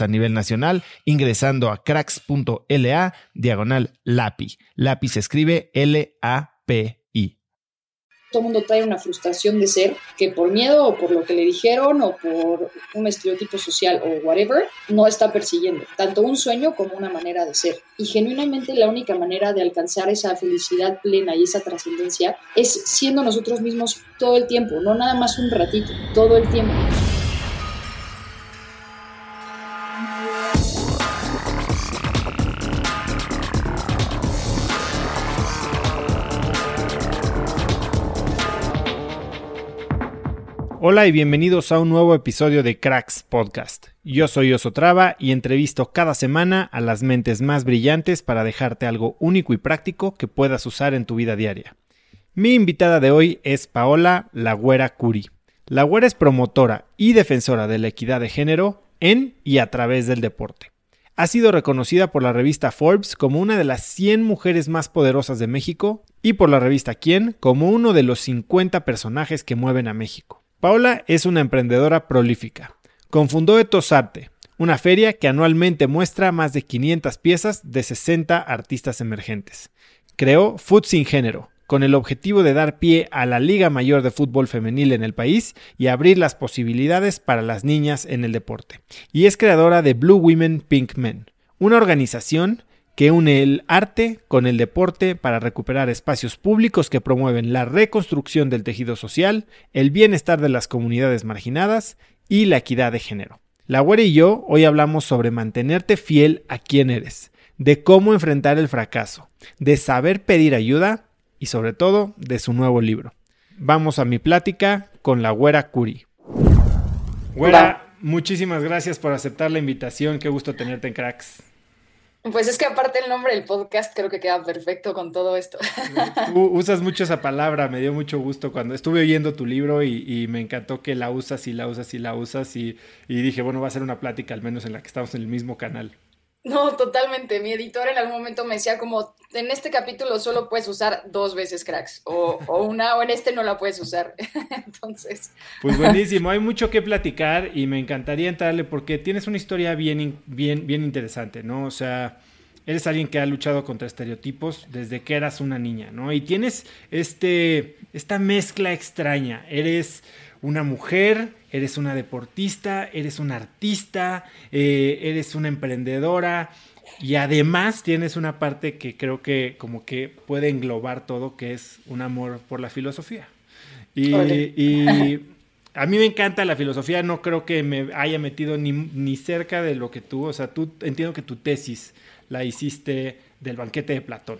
a nivel nacional ingresando a cracks.la diagonal LAPI. LAPI se escribe L-A-P-I. Todo mundo trae una frustración de ser que por miedo o por lo que le dijeron o por un estereotipo social o whatever, no está persiguiendo tanto un sueño como una manera de ser. Y genuinamente la única manera de alcanzar esa felicidad plena y esa trascendencia es siendo nosotros mismos todo el tiempo, no nada más un ratito, todo el tiempo. Hola y bienvenidos a un nuevo episodio de Cracks Podcast. Yo soy Osotrava y entrevisto cada semana a las mentes más brillantes para dejarte algo único y práctico que puedas usar en tu vida diaria. Mi invitada de hoy es Paola Lagüera Curi. La Güera es promotora y defensora de la equidad de género en y a través del deporte. Ha sido reconocida por la revista Forbes como una de las 100 mujeres más poderosas de México y por la revista Quién como uno de los 50 personajes que mueven a México. Paula es una emprendedora prolífica. Confundó Etosarte, una feria que anualmente muestra más de 500 piezas de 60 artistas emergentes. Creó Food Sin Género, con el objetivo de dar pie a la Liga Mayor de Fútbol Femenil en el país y abrir las posibilidades para las niñas en el deporte. Y es creadora de Blue Women Pink Men, una organización que une el arte con el deporte para recuperar espacios públicos que promueven la reconstrucción del tejido social, el bienestar de las comunidades marginadas y la equidad de género. La Güera y yo hoy hablamos sobre mantenerte fiel a quien eres, de cómo enfrentar el fracaso, de saber pedir ayuda y sobre todo de su nuevo libro. Vamos a mi plática con la Güera Curi. Güera, muchísimas gracias por aceptar la invitación, qué gusto tenerte en Cracks. Pues es que aparte el nombre del podcast creo que queda perfecto con todo esto. usas mucho esa palabra, me dio mucho gusto cuando estuve oyendo tu libro y, me encantó que la usas y la usas y la usas y, y, dije, bueno, va a ser una plática al menos en la que estamos en el mismo canal. No, totalmente. Mi editor en algún momento me decía como, en este capítulo solo puedes usar dos veces cracks, o, una, o en este no la puedes usar. Entonces. Pues buenísimo, hay mucho que platicar y me encantaría entrarle porque tienes una historia bien, bien, bien interesante, ¿no? O sea, eres alguien que ha luchado contra estereotipos desde que eras una niña, ¿no? Y tienes este, esta mezcla extraña. Eres una mujer, eres una deportista, eres una artista, eh, eres una emprendedora y además tienes una parte que creo que como que puede englobar todo, que es un amor por la filosofía. Y, a mí me encanta la filosofía, no creo que me haya metido ni, ni cerca de lo que tú, o sea, tú entiendo que tu tesis la hiciste del banquete de Platón.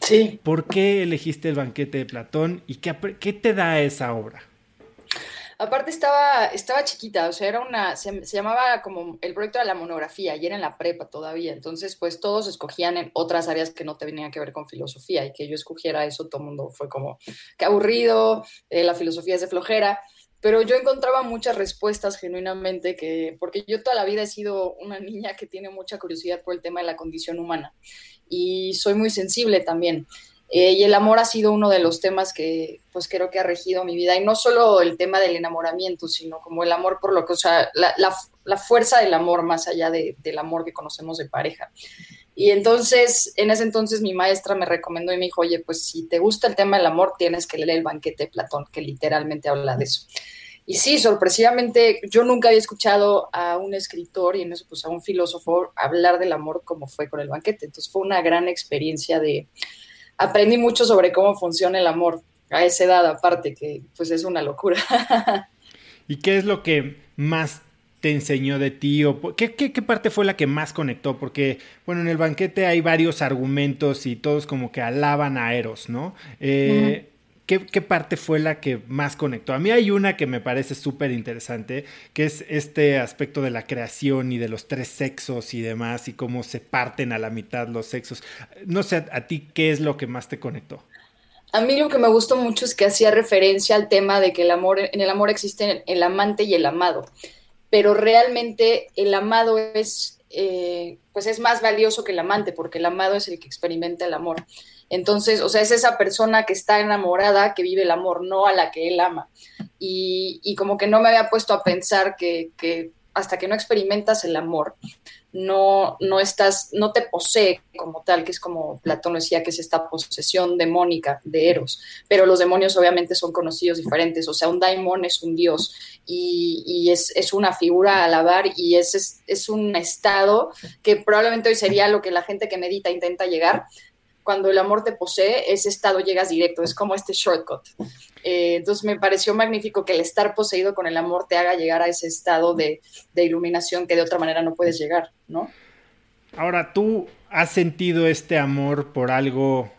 Sí. ¿Por qué elegiste el banquete de Platón y qué, qué te da esa obra? Aparte estaba, estaba chiquita, o sea, era una, se, llamaba como el proyecto de la monografía y era en la prepa todavía, entonces pues todos escogían en otras áreas que no tenían que ver con filosofía y que yo escogiera eso, todo el mundo fue como, qué aburrido, eh, la filosofía es de flojera, pero yo encontraba muchas respuestas genuinamente que, porque yo toda la vida he sido una niña que tiene mucha curiosidad por el tema de la condición humana y soy muy sensible también. Eh, y el amor ha sido uno de los temas que pues creo que ha regido mi vida. Y no solo el tema del enamoramiento, sino como el amor por lo que, o sea, la, la, fuerza del amor más allá de, del amor que conocemos de pareja. Y entonces, en ese entonces mi maestra me recomendó y me dijo, oye, pues si te gusta el tema del amor, tienes que leer el banquete de Platón, que literalmente habla de eso. Y sí, sorpresivamente, yo nunca había escuchado a un escritor y en eso pues a un filósofo hablar del amor como fue con el banquete. Entonces fue una gran experiencia de, aprendí mucho sobre cómo funciona el amor a esa edad aparte, que pues es una locura. ¿Y qué es lo que más te enseñó de ti? O qué, qué, parte fue la que más conectó? Porque, bueno, en el banquete hay varios argumentos y todos como que alaban a Eros, ¿no? Eh, ¿Qué, parte fue la que más conectó? A mí hay una que me parece súper interesante, que es este aspecto de la creación y de los tres sexos y demás, y cómo se parten a la mitad los sexos. No sé, a ti, ¿qué es lo que más te conectó? A mí lo que me gustó mucho es que hacía referencia al tema de que el amor, en el amor existe el amante y el amado, pero realmente el amado es, eh, pues es más valioso que el amante, porque el amado es el que experimenta el amor. Entonces, o sea, es esa persona que está enamorada que vive el amor, no a la que él ama. Y, como que no me había puesto a pensar que, que, hasta que no experimentas el amor, no, no estás, no te posee como tal, que es como Platón decía, que es esta posesión demónica de Eros. Pero los demonios obviamente son conocidos diferentes. O sea, un daimon es un dios y, es, es, una figura a alabar y es, es un estado que probablemente hoy sería lo que la gente que medita intenta llegar, cuando el amor te posee, ese estado llegas directo, es como este shortcut. Eh, entonces me pareció magnífico que el estar poseído con el amor te haga llegar a ese estado de, iluminación que de otra manera no puedes llegar, ¿no? Ahora, ¿tú has sentido este amor por algo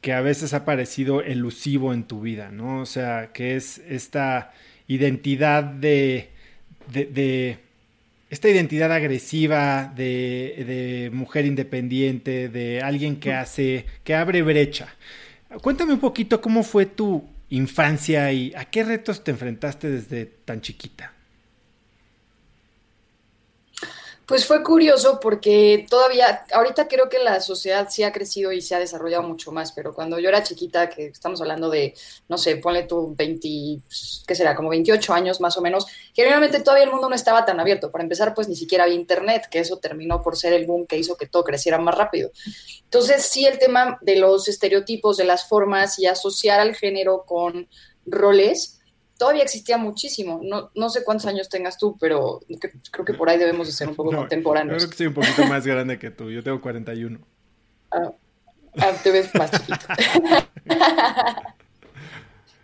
que a veces ha parecido elusivo en tu vida, ¿no? O sea, que es esta identidad de, de esta identidad agresiva de, mujer independiente, de alguien que hace, que abre brecha. Cuéntame un poquito cómo fue tu infancia y a qué retos te enfrentaste desde tan chiquita. Pues fue curioso porque todavía, ahorita creo que la sociedad sí ha crecido y se ha desarrollado mucho más, pero cuando yo era chiquita, que estamos hablando de, no sé, ponle tú 20, ¿qué será? Como 28 años más o menos, generalmente todavía el mundo no estaba tan abierto. Para empezar, pues ni siquiera había internet, que eso terminó por ser el boom que hizo que todo creciera más rápido. Entonces, sí, el tema de los estereotipos, de las formas y asociar al género con roles, todavía existía muchísimo. No, no sé cuántos años tengas tú, pero creo que por ahí debemos de ser un poco contemporáneos. Creo que soy un poquito más grande que tú. Yo tengo 41. Ah, ah, te ves más chiquito.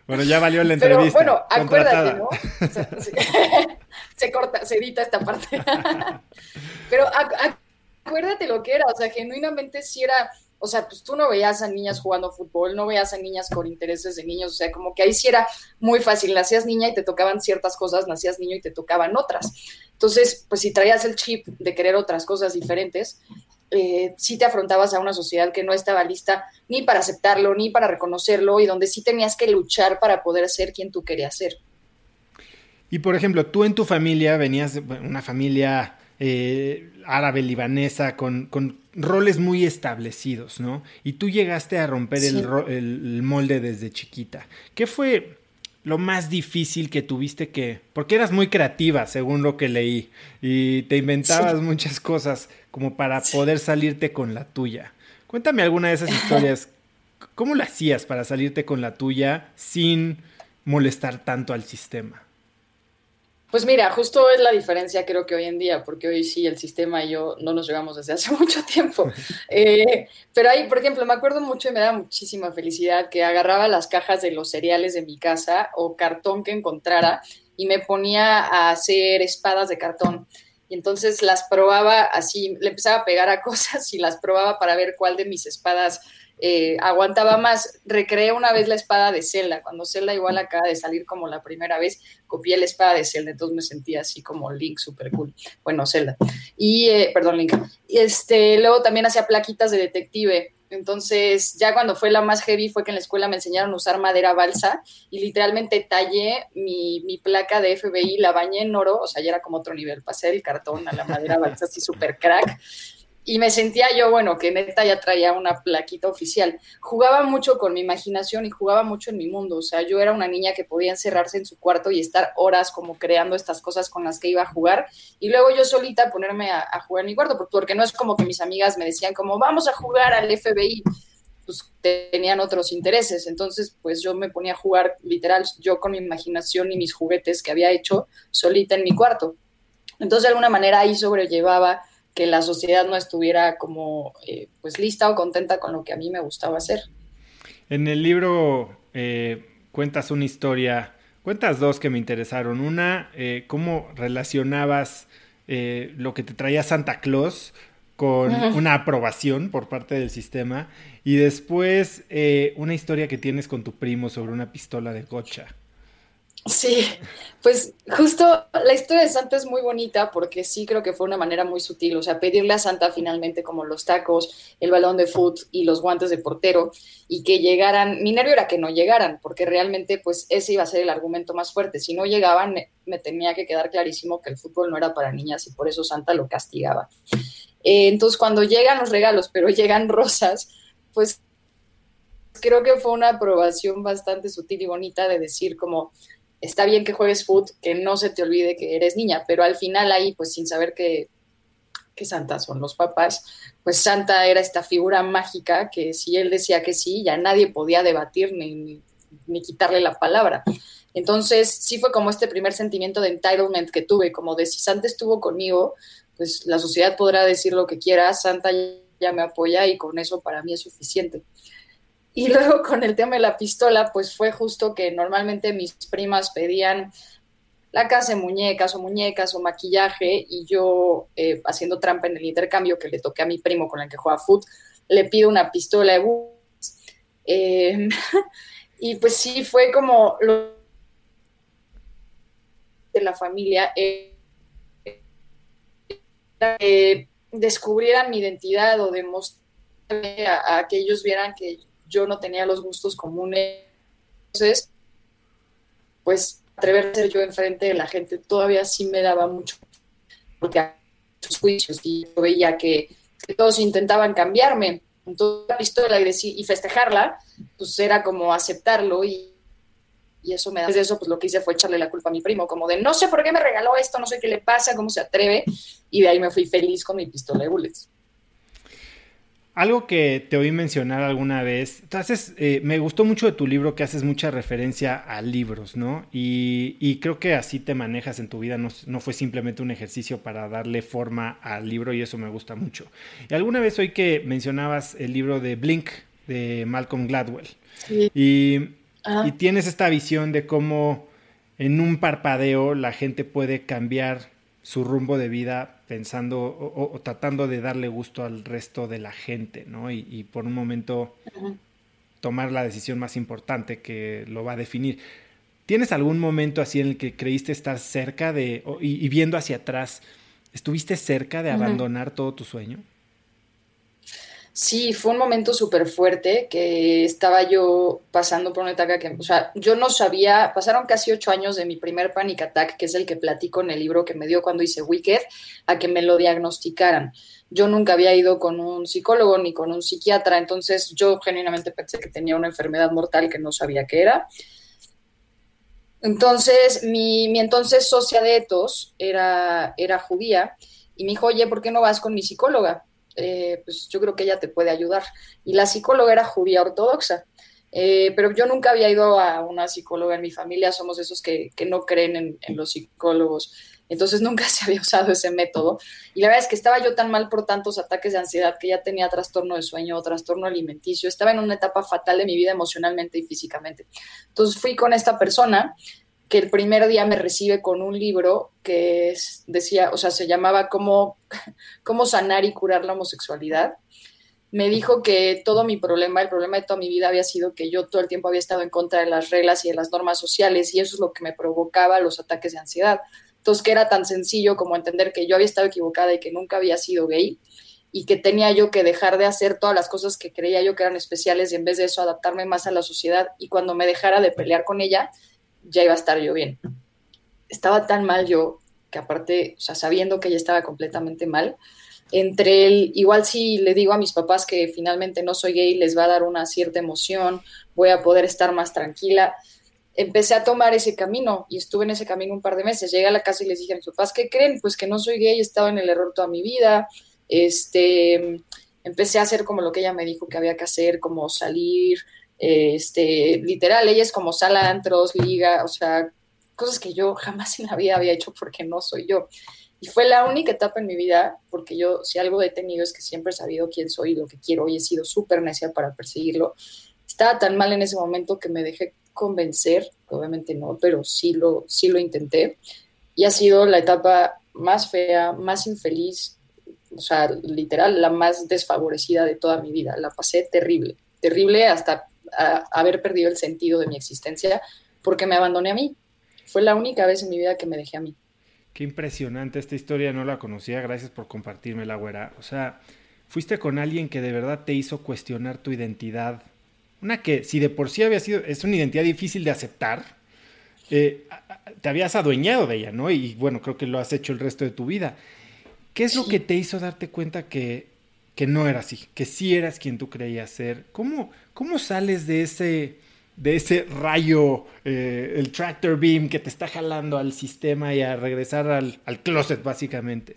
bueno, ya valió la entrevista. Pero bueno, acuérdate, ¿no? se, corta, se edita esta parte. pero acuérdate lo que era, o sea, genuinamente si era o sea, pues tú no veías a niñas jugando fútbol, no veías a niñas con intereses de niños, o sea, como que ahí sí era muy fácil, nacías niña y te tocaban ciertas cosas, nacías niño y te tocaban otras. Entonces, pues si traías el chip de querer otras cosas diferentes, eh, sí te afrontabas a una sociedad que no estaba lista ni para aceptarlo, ni para reconocerlo, y donde sí tenías que luchar para poder ser quien tú querías ser. Y por ejemplo, tú en tu familia venías de una familia eh, árabe libanesa con, roles muy establecidos, ¿no? Y tú llegaste a romper el, molde desde chiquita. ¿Qué fue lo más difícil que tuviste que... Porque eras muy creativa, según lo que leí, y te inventabas muchas cosas como para poder salirte con la tuya. Cuéntame alguna de esas historias. ¿Cómo lo hacías para salirte con la tuya sin molestar tanto al sistema? Pues mira, justo es la diferencia creo que hoy en día, porque hoy sí el sistema y yo no nos llevamos desde hace mucho tiempo. Eh, pero ahí, por ejemplo, me acuerdo mucho y me da muchísima felicidad que agarraba las cajas de los cereales de mi casa o cartón que encontrara y me ponía a hacer espadas de cartón. Y entonces las probaba así, le empezaba a pegar a cosas y las probaba para ver cuál de mis espadas eh, aguantaba más. Recreé una vez la espada de Zelda, cuando Zelda igual acaba de salir como la primera vez, copié la espada de Zelda, entonces me sentía así como Link, súper cool. Bueno, Zelda. Y, eh, perdón, Link. Este, luego también hacía plaquitas de detective. Entonces, ya cuando fue la más heavy fue que en la escuela me enseñaron a usar madera balsa y literalmente tallé mi, mi placa de FBI, la bañé en oro, o sea, ya era como otro nivel, pasé el cartón a la madera balsa así súper crack y me sentía yo, bueno, que neta ya traía una plaquita oficial. Jugaba mucho con mi imaginación y jugaba mucho en mi mundo. O sea, yo era una niña que podía encerrarse en su cuarto y estar horas como creando estas cosas con las que iba a jugar. Y luego yo solita ponerme a, jugar en mi cuarto, porque no es como que mis amigas me decían como, vamos a jugar al FBI. Pues tenían otros intereses. Entonces, pues yo me ponía a jugar literal, yo con mi imaginación y mis juguetes que había hecho solita en mi cuarto. Entonces, de alguna manera ahí sobrellevaba que la sociedad no estuviera como eh, pues lista o contenta con lo que a mí me gustaba hacer. En el libro eh, cuentas una historia, cuentas dos que me interesaron. Una, eh, cómo relacionabas lo que te traía Santa Claus con una aprobación por parte del sistema y después una historia que tienes con tu primo sobre una pistola de gocha. Sí, pues justo la historia de Santa es muy bonita porque sí creo que fue una manera muy sutil, o sea, pedirle a Santa finalmente como los tacos, el balón de foot y los guantes de portero y que llegaran, mi nervio era que no llegaran, porque realmente pues ese iba a ser el argumento más fuerte, si no llegaban me tenía que quedar clarísimo que el fútbol no era para niñas y por eso Santa lo castigaba. Eh, entonces cuando llegan los regalos, pero llegan rosas, pues creo que fue una aprobación bastante sutil y bonita de decir como está bien que juegues foot, que no se te olvide que eres niña, pero al final ahí, pues sin saber que, que Santa son los papás, pues Santa era esta figura mágica que si él decía que sí, ya nadie podía debatir ni, ni, quitarle la palabra. Entonces, sí fue como este primer sentimiento de entitlement que tuve, como de si Santa estuvo conmigo, pues la sociedad podrá decir lo que quiera, Santa ya me apoya y con eso para mí es suficiente. Y luego con el tema de la pistola, pues fue justo que normalmente mis primas pedían la casa de muñecas o muñecas o maquillaje y yo eh, haciendo trampa en el intercambio que le toqué a mi primo con el que juega foot, le pido una pistola de eh, y pues sí, fue como lo de la familia eh, descubrieran mi identidad o demostrarme a, a que ellos vieran que yo no tenía los gustos comunes. Entonces, pues atreverse yo enfrente de la gente todavía sí me daba mucho, porque a muchos juicios y yo veía que, todos intentaban cambiarme. Entonces, la pistola y, y festejarla, pues era como aceptarlo y, y eso me da. Desde eso, pues lo que hice fue echarle la culpa a mi primo, como de no sé por qué me regaló esto, no sé qué le pasa, cómo se atreve. Y de ahí me fui feliz con mi pistola de bullets. Algo que te oí mencionar alguna vez, entonces eh, me gustó mucho de tu libro que haces mucha referencia a libros, ¿no? Y, creo que así te manejas en tu vida, no, fue simplemente un ejercicio para darle forma al libro y eso me gusta mucho. Y alguna vez oí que mencionabas el libro de Blink de Malcolm Gladwell y, y tienes esta visión de cómo en un parpadeo la gente puede cambiar su rumbo de vida pensando o, tratando de darle gusto al resto de la gente, ¿no? Y, por un momento tomar la decisión más importante que lo va a definir. ¿Tienes algún momento así en el que creíste estar cerca de, y, viendo hacia atrás, estuviste cerca de abandonar todo tu sueño? Sí, fue un momento súper fuerte que estaba yo pasando por una etapa que, o sea, yo no sabía, pasaron casi ocho años de mi primer panic attack, que es el que platico en el libro que me dio cuando hice Wicked, a que me lo diagnosticaran. Yo nunca había ido con un psicólogo ni con un psiquiatra, entonces yo genuinamente pensé que tenía una enfermedad mortal que no sabía qué era. Entonces, mi, mi entonces socia de etos era, era judía y me dijo, oye, ¿por qué no vas con mi psicóloga? Eh, pues yo creo que ella te puede ayudar. Y la psicóloga era judía ortodoxa. Eh, pero yo nunca había ido a una psicóloga en mi familia, somos esos que, que no creen en, en, los psicólogos. Entonces nunca se había usado ese método. Y la verdad es que estaba yo tan mal por tantos ataques de ansiedad que ya tenía trastorno de sueño, trastorno alimenticio, estaba en una etapa fatal de mi vida emocionalmente y físicamente. Entonces fui con esta persona que el primer día me recibe con un libro que decía, o sea, se llamaba cómo, cómo sanar y curar la homosexualidad. Me dijo que todo mi problema, el problema de toda mi vida había sido que yo todo el tiempo había estado en contra de las reglas y de las normas sociales y eso es lo que me provocaba los ataques de ansiedad. Entonces, que era tan sencillo como entender que yo había estado equivocada y que nunca había sido gay y que tenía yo que dejar de hacer todas las cosas que creía yo que eran especiales y en vez de eso adaptarme más a la sociedad y cuando me dejara de pelear con ella, ya iba a estar yo bien. Estaba tan mal yo que aparte, o sabiendo que ella estaba completamente mal, entre el, igual si le digo a mis papás que finalmente no soy gay, les va a dar una cierta emoción, voy a poder estar más tranquila. Empecé a tomar ese camino y estuve en ese camino un par de meses. Llegué a la casa y les dije a mis papás, ¿qué creen? Pues que no soy gay, he estado en el error toda mi vida. Este, empecé a hacer como lo que ella me dijo que había que hacer, como salir, este, literal, ella es como sala, antros, liga, o sea, cosas que yo jamás en la vida había hecho porque no soy yo. Y fue la única etapa en mi vida, porque yo si algo he tenido es que siempre he sabido quién soy y lo que quiero y he sido súper necia para perseguirlo. Estaba tan mal en ese momento que me dejé convencer, obviamente no, pero sí lo, sí lo intenté. Y ha sido la etapa más fea, más infeliz, o sea, literal, la más desfavorecida de toda mi vida. La pasé terrible, terrible hasta haber perdido el sentido de mi existencia porque me abandoné a mí. Fue la única vez en mi vida que me dejé a mí. Qué impresionante esta historia, no la conocía, gracias por compartirme la güera. O sea, fuiste con alguien que de verdad te hizo cuestionar tu identidad. Una que, si de por sí había sido, es una identidad difícil de aceptar, eh, te habías adueñado de ella, ¿no? Y bueno, creo que lo has hecho el resto de tu vida. ¿Qué es lo que te hizo darte cuenta que, que no era así, que sí eras quien tú creías ser? ¿Cómo, cómo sales de ese, de ese rayo, eh, el tractor beam que te está jalando al sistema y a regresar al, al closet, básicamente?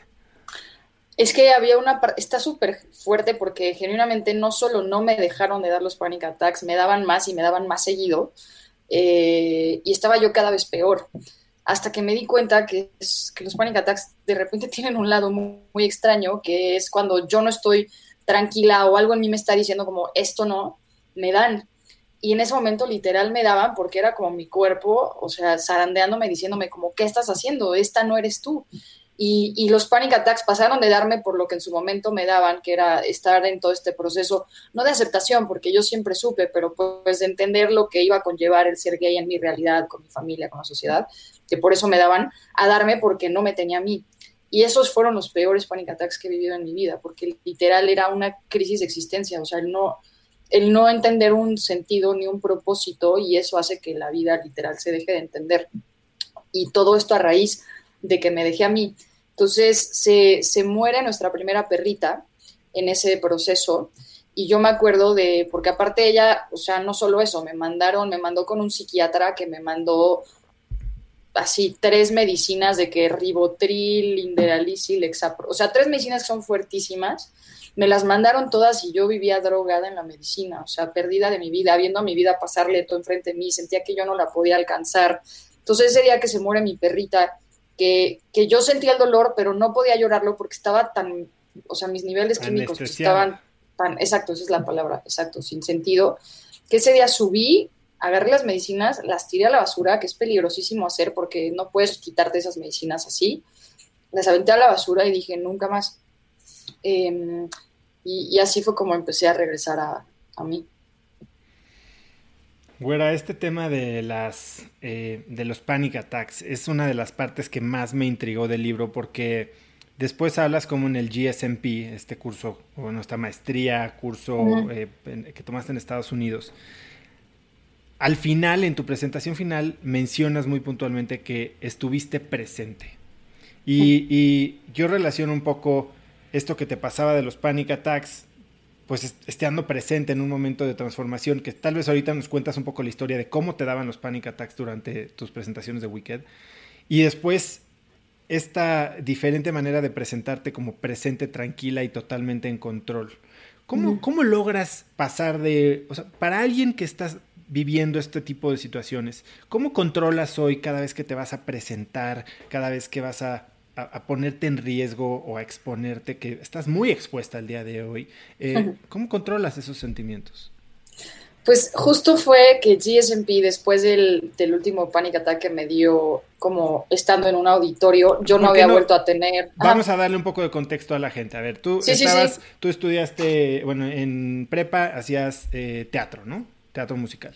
Es que había una parte, está súper fuerte porque genuinamente no solo no me dejaron de dar los panic attacks, me daban más y me daban más seguido. Eh, y estaba yo cada vez peor. Hasta que me di cuenta que, los panic attacks de repente tienen un lado muy, muy, extraño, que es cuando yo no estoy tranquila o algo en mí me está diciendo como esto no, me dan. Y en ese momento literal me daban porque era como mi cuerpo, o sea, zarandeándome, diciéndome como, ¿qué estás haciendo? Esta no eres tú. Y, y, los panic attacks pasaron de darme por lo que en su momento me daban, que era estar en todo este proceso, no de aceptación, porque yo siempre supe, pero pues de entender lo que iba a conllevar el ser gay en mi realidad, con mi familia, con la sociedad, que por eso me daban, a darme porque no me tenía a mí. Y esos fueron los peores panic attacks que he vivido en mi vida, porque literal era una crisis de existencia, o sea, no, el no entender un sentido ni un propósito y eso hace que la vida literal se deje de entender. Y todo esto a raíz de que me dejé a mí. Entonces se, se muere nuestra primera perrita en ese proceso y yo me acuerdo de, porque aparte ella, o sea, no solo eso, me mandaron, me mandó con un psiquiatra que me mandó así tres medicinas de que ribotril, linderalisil, lexapro, o sea, tres medicinas que son fuertísimas me las mandaron todas y yo vivía drogada en la medicina, o sea, perdida de mi vida, viendo a mi vida pasarle todo enfrente de mí, sentía que yo no la podía alcanzar. Entonces ese día que se muere mi perrita, que, que yo sentía el dolor, pero no podía llorarlo porque estaba tan, o sea, mis niveles químicos estaban tan, exacto, esa es la palabra, exacto, sin sentido, que ese día subí, agarré las medicinas, las tiré a la basura, que es peligrosísimo hacer porque no puedes quitarte esas medicinas así, las aventé a la basura y dije, nunca más Em, y, así fue como empecé a regresar a, a mí. Güera, este tema de las eh, de los panic attacks es una de las partes que más me intrigó del libro porque después hablas como en el GSMP, este curso, bueno, esta maestría, curso eh, que tomaste en Estados Unidos. Al final, en tu presentación final, mencionas muy puntualmente que estuviste presente. Y, y yo relaciono un poco esto que te pasaba de los panic attacks, pues estando presente en un momento de transformación, que tal vez ahorita nos cuentas un poco la historia de cómo te daban los panic attacks durante tus presentaciones de Wicked, y después esta diferente manera de presentarte como presente, tranquila y totalmente en control. ¿Cómo, ¿Cómo logras pasar de, o sea, para alguien que estás viviendo este tipo de situaciones, ¿cómo controlas hoy cada vez que te vas a presentar, cada vez que vas a, ponerte en riesgo o a exponerte, que estás muy expuesta el día de hoy? Eh, ¿Cómo controlas esos sentimientos? Pues justo fue que GSMP, después del, último panic attack que me dio como estando en un auditorio, yo no había vuelto a tener... Vamos a darle un poco de contexto a la gente. A ver, tú estabas, tú estudiaste, bueno, en prepa hacías eh, teatro, ¿no? Teatro musical.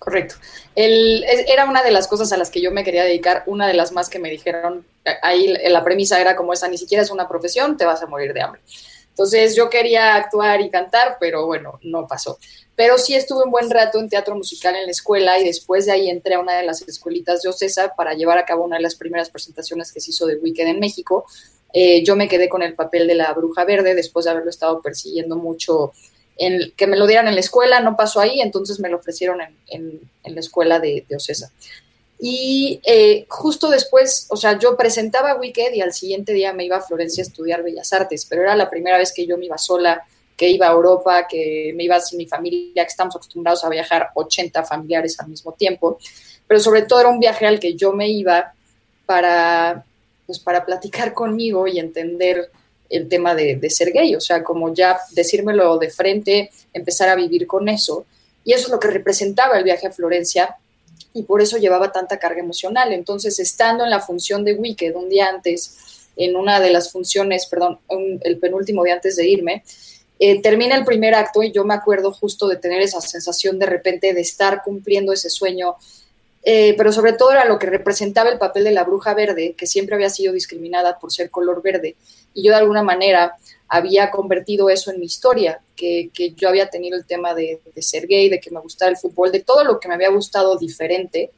Correcto. El, era una de las cosas a las que yo me quería dedicar, una de las más que me dijeron, ahí la premisa era como esa, ni siquiera es una profesión, te vas a morir de hambre. Entonces yo quería actuar y cantar, pero bueno, no pasó. Pero sí estuve un buen rato en teatro musical en la escuela y después de ahí entré a una de las escuelitas de Ocesa para llevar a cabo una de las primeras presentaciones que se hizo de Wicked en México. Eh, yo me quedé con el papel de la bruja verde después de haberlo estado persiguiendo mucho, en, que me lo dieran en la escuela, no pasó ahí, entonces me lo ofrecieron en, la escuela de, de. Y eh, justo después, o sea, yo presentaba Wicked y al siguiente día me iba a Florencia a estudiar Bellas Artes, pero era la primera vez que yo me iba sola, que iba a Europa, que me iba sin mi familia, que estamos acostumbrados a viajar 80 familiares al mismo tiempo, pero sobre todo era un viaje al que yo me iba para, pues, para platicar conmigo y entender el tema de, de ser gay, o sea, como ya decírmelo de frente, empezar a vivir con eso. Y eso es lo que representaba el viaje a Florencia, y por eso llevaba tanta carga emocional. Entonces, estando en la función de Wicked un día antes, en una de las funciones, perdón, el penúltimo día antes de irme, eh, termina el primer acto y yo me acuerdo justo de tener esa sensación de repente de estar cumpliendo ese sueño, eh, pero sobre todo era lo que representaba el papel de la bruja verde, que siempre había sido discriminada por ser color verde, y yo de alguna manera había convertido eso en mi historia, que, yo había tenido el tema de, ser gay, de que me gustaba el fútbol, de todo lo que me había gustado diferente.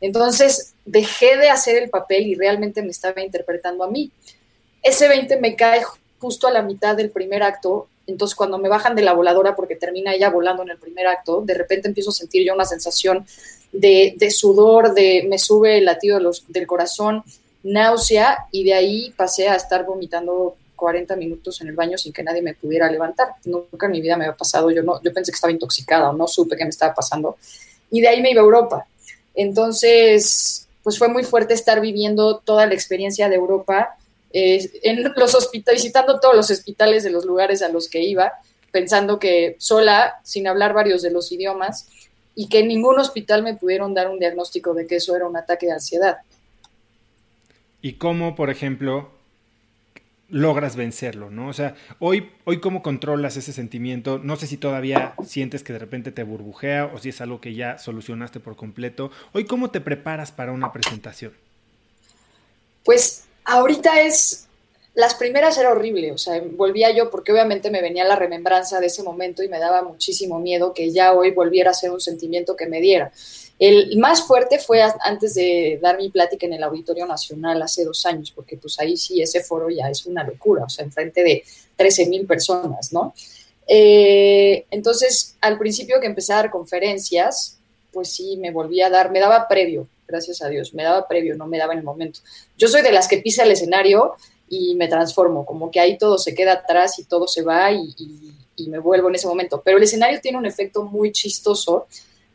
Entonces dejé de hacer el papel y realmente me estaba interpretando a mí. Ese 20 me cae justo a la mitad del primer acto, entonces cuando me bajan de la voladora, porque termina ella volando en el primer acto, de repente empiezo a sentir yo una sensación de, sudor, de me sube el latido del corazón, náusea, y de ahí pasé a estar vomitando 40 minutos en el baño sin que nadie me pudiera levantar. Nunca en mi vida me había pasado, yo, no, yo pensé que estaba intoxicada o no supe qué me estaba pasando. Y de ahí me iba a Europa. Entonces, pues fue muy fuerte estar viviendo toda la experiencia de Europa, eh, en los hospitales, visitando todos los hospitales de los lugares a los que iba, pensando que sola, sin hablar varios de los idiomas, y que en ningún hospital me pudieron dar un diagnóstico de que eso era un ataque de ansiedad. ¿Y cómo, por ejemplo, logras vencerlo, ¿no? O sea, hoy, hoy cómo controlas ese sentimiento, no sé si todavía sientes que de repente te burbujea o si es algo que ya solucionaste por completo. Hoy cómo te preparas para una presentación. Pues ahorita es, las primeras era horrible, o sea, volvía yo porque obviamente me venía la remembranza de ese momento y me daba muchísimo miedo que ya hoy volviera a ser un sentimiento que me diera. El más fuerte fue antes de dar mi plática en el Auditorio Nacional hace dos años, porque pues ahí sí ese foro ya es una locura, o sea, enfrente de 13 mil personas, ¿no? Eh, entonces, al principio que empecé a dar conferencias, pues sí, me volví a dar, me daba previo, gracias a Dios, me daba previo, no me daba en el momento. Yo soy de las que pisa el escenario y me transformo, como que ahí todo se queda atrás y todo se va y, me vuelvo en ese momento. Pero el escenario tiene un efecto muy chistoso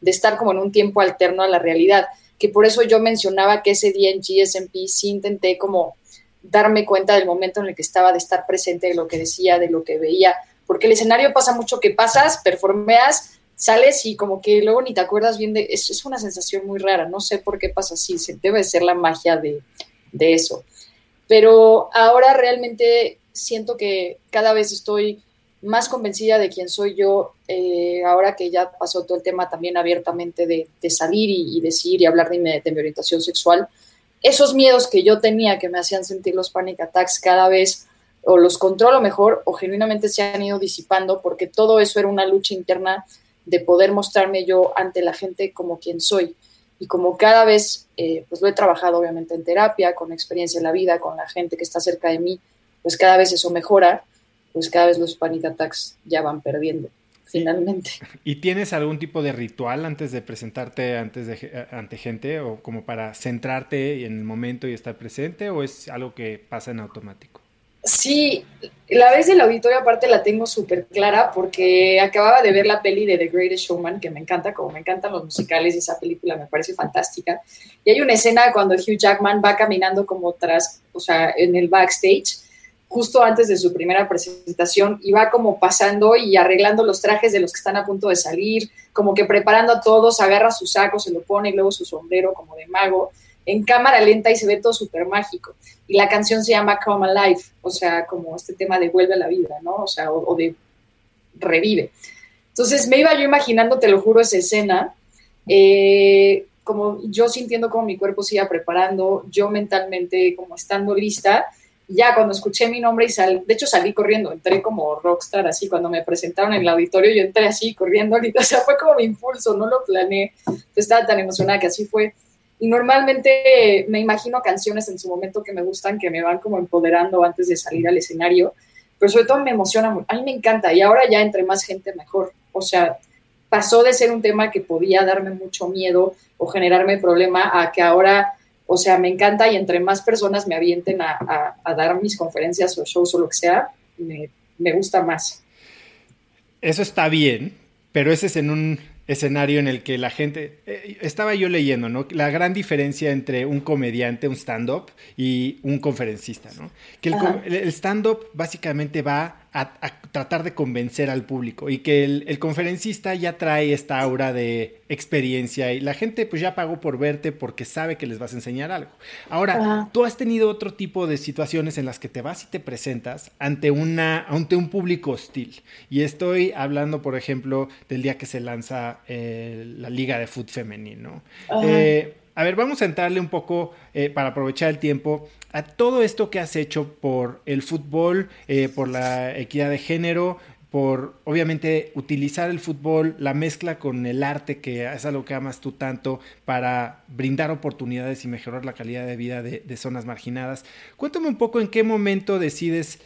de estar como en un tiempo alterno a la realidad, que por eso yo mencionaba que ese día en GSMP sí intenté como darme cuenta del momento en el que estaba, de estar presente de lo que decía, de lo que veía, porque el escenario pasa mucho que pasas, performeas, sales y como que luego ni te acuerdas bien de eso, es una sensación muy rara, no sé por qué pasa así, debe ser la magia de, de eso. Pero ahora realmente siento que cada vez estoy más convencida de quién soy yo, eh, ahora que ya pasó todo el tema también abiertamente de, salir y, decir y hablar de mi, de mi, orientación sexual, esos miedos que yo tenía que me hacían sentir los panic attacks cada vez o los controlo mejor o genuinamente se han ido disipando porque todo eso era una lucha interna de poder mostrarme yo ante la gente como quien soy. Y como cada vez, eh, pues lo he trabajado obviamente en terapia, con experiencia en la vida, con la gente que está cerca de mí, pues cada vez eso mejora pues cada vez los panic attacks ya van perdiendo, finalmente. ¿Y tienes algún tipo de ritual antes de presentarte antes de, ante gente o como para centrarte en el momento y estar presente o es algo que pasa en automático? Sí, la vez del auditorio aparte la tengo súper clara porque acababa de ver la peli de The Greatest Showman, que me encanta, como me encantan los musicales, esa película me parece fantástica. Y hay una escena cuando Hugh Jackman va caminando como tras, o sea, en el backstage, justo antes de su primera presentación, y va como pasando y arreglando los trajes de los que están a punto de salir, como que preparando a todos, agarra su saco, se lo pone y luego su sombrero como de mago en cámara lenta y se ve todo súper mágico. Y la canción se llama Come Alive, o sea, como este tema de vuelve a la vida, ¿no? O sea, o, de revive. Entonces me iba yo imaginando, te lo juro, esa escena, eh, como yo sintiendo como mi cuerpo se iba preparando, yo mentalmente como estando lista. Ya cuando escuché mi nombre y sal, de hecho salí corriendo, entré como rockstar así, cuando me presentaron en el auditorio yo entré así corriendo, o sea, fue como mi impulso, no lo planeé, estaba tan emocionada que así fue. Y normalmente me imagino canciones en su momento que me gustan, que me van como empoderando antes de salir al escenario, pero sobre todo me emociona. A mí me encanta y ahora ya entre más gente mejor. O sea, pasó de ser un tema que podía darme mucho miedo o generarme problema a que ahora, o sea, me encanta y entre más personas me avienten a, dar mis conferencias o shows o lo que sea, me, me gusta más. Eso está bien, pero ese es en un escenario en el que la gente, eh, estaba yo leyendo, ¿no? La gran diferencia entre un comediante, un stand-up y un conferencista, ¿no? Que el, el stand-up básicamente va a, tratar de convencer al público y que el, conferencista ya trae esta aura de experiencia y la gente pues ya pagó por verte porque sabe que les vas a enseñar algo. Ahora, tú has tenido otro tipo de situaciones en las que te vas y te presentas ante, una, ante un público hostil. Y estoy hablando, por ejemplo, del día que se lanza eh, la Liga de Fútbol Femenino. Eh, a ver, vamos a entrarle un poco, eh, para aprovechar el tiempo, a todo esto que has hecho por el fútbol, eh, por la equidad de género, por obviamente utilizar el fútbol, la mezcla con el arte, que es algo que amas tú tanto, para brindar oportunidades y mejorar la calidad de vida de, zonas marginadas. Cuéntame un poco en qué momento decides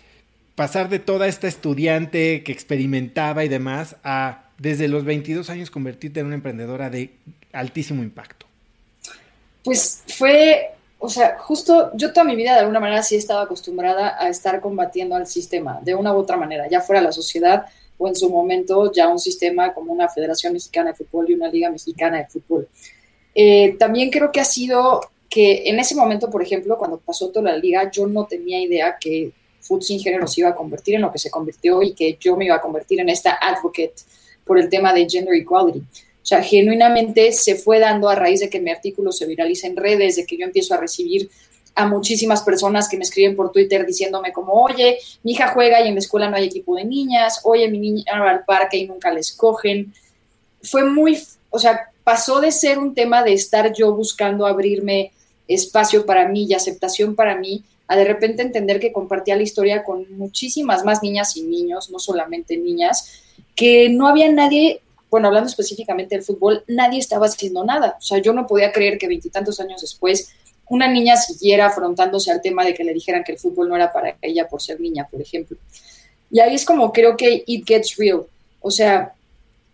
pasar de toda esta estudiante que experimentaba y demás a desde los 22 años convertirte en una emprendedora de altísimo impacto. Pues fue o sea, justo yo toda mi vida de alguna manera sí estaba acostumbrada a estar combatiendo al sistema, de una u otra manera, ya fuera la sociedad o en su momento ya un sistema como una Federación Mexicana de Fútbol y una Liga Mexicana de Fútbol. Eh, también creo que ha sido que en ese momento, por ejemplo, cuando pasó toda la liga, yo no tenía idea que Fútbol sin género se iba a convertir en lo que se convirtió y que yo me iba a convertir en esta advocate por el tema de gender equality. O sea, genuinamente se fue dando a raíz de que mi artículo se viraliza en redes, de que yo empiezo a recibir a muchísimas personas que me escriben por Twitter diciéndome como, oye, mi hija juega y en la escuela no hay equipo de niñas, oye, mi niña va al parque y nunca la escogen. Fue muy, o sea, pasó de ser un tema de estar yo buscando abrirme espacio para mí y aceptación para mí, a de repente entender que compartía la historia con muchísimas más niñas y niños, no solamente niñas, que no había nadie bueno, hablando específicamente del fútbol, nadie estaba haciendo nada. O sea, yo no podía creer que veintitantos años después una niña siguiera afrontándose al tema de que le dijeran que el fútbol no era para ella por ser niña, por ejemplo. Y ahí es como creo que it gets real. O sea,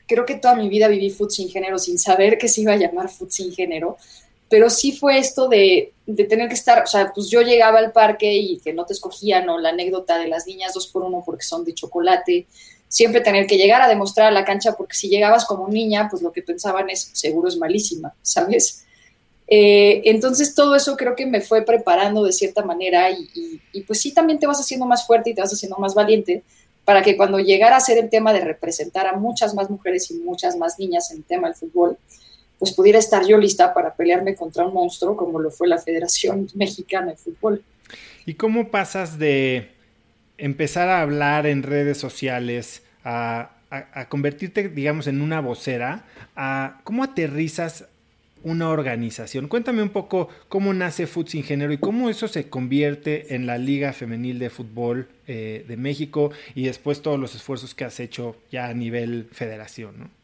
creo que toda mi vida viví fútbol sin género sin saber que se iba a llamar fútbol sin género, pero sí fue esto de, de, tener que estar, o sea, pues yo llegaba al parque y que no te escogían, o la anécdota de las niñas dos por uno porque son de chocolate, siempre tener que llegar a demostrar a la cancha, porque si llegabas como niña, pues lo que pensaban es, seguro es malísima, ¿sabes? Eh, entonces todo eso creo que me fue preparando de cierta manera y, pues sí también te vas haciendo más fuerte y te vas haciendo más valiente para que cuando llegara a ser el tema de representar a muchas más mujeres y muchas más niñas en el tema del fútbol, pues pudiera estar yo lista para pelearme contra un monstruo como lo fue la Federación Mexicana de Fútbol. ¿Y cómo pasas de empezar a hablar en redes sociales, a, convertirte, digamos, en una vocera, a cómo aterrizas una organización. Cuéntame un poco cómo nace Foods Ingeniero y cómo eso se convierte en la Liga Femenil de Fútbol eh, de México y después todos los esfuerzos que has hecho ya a nivel federación, ¿no?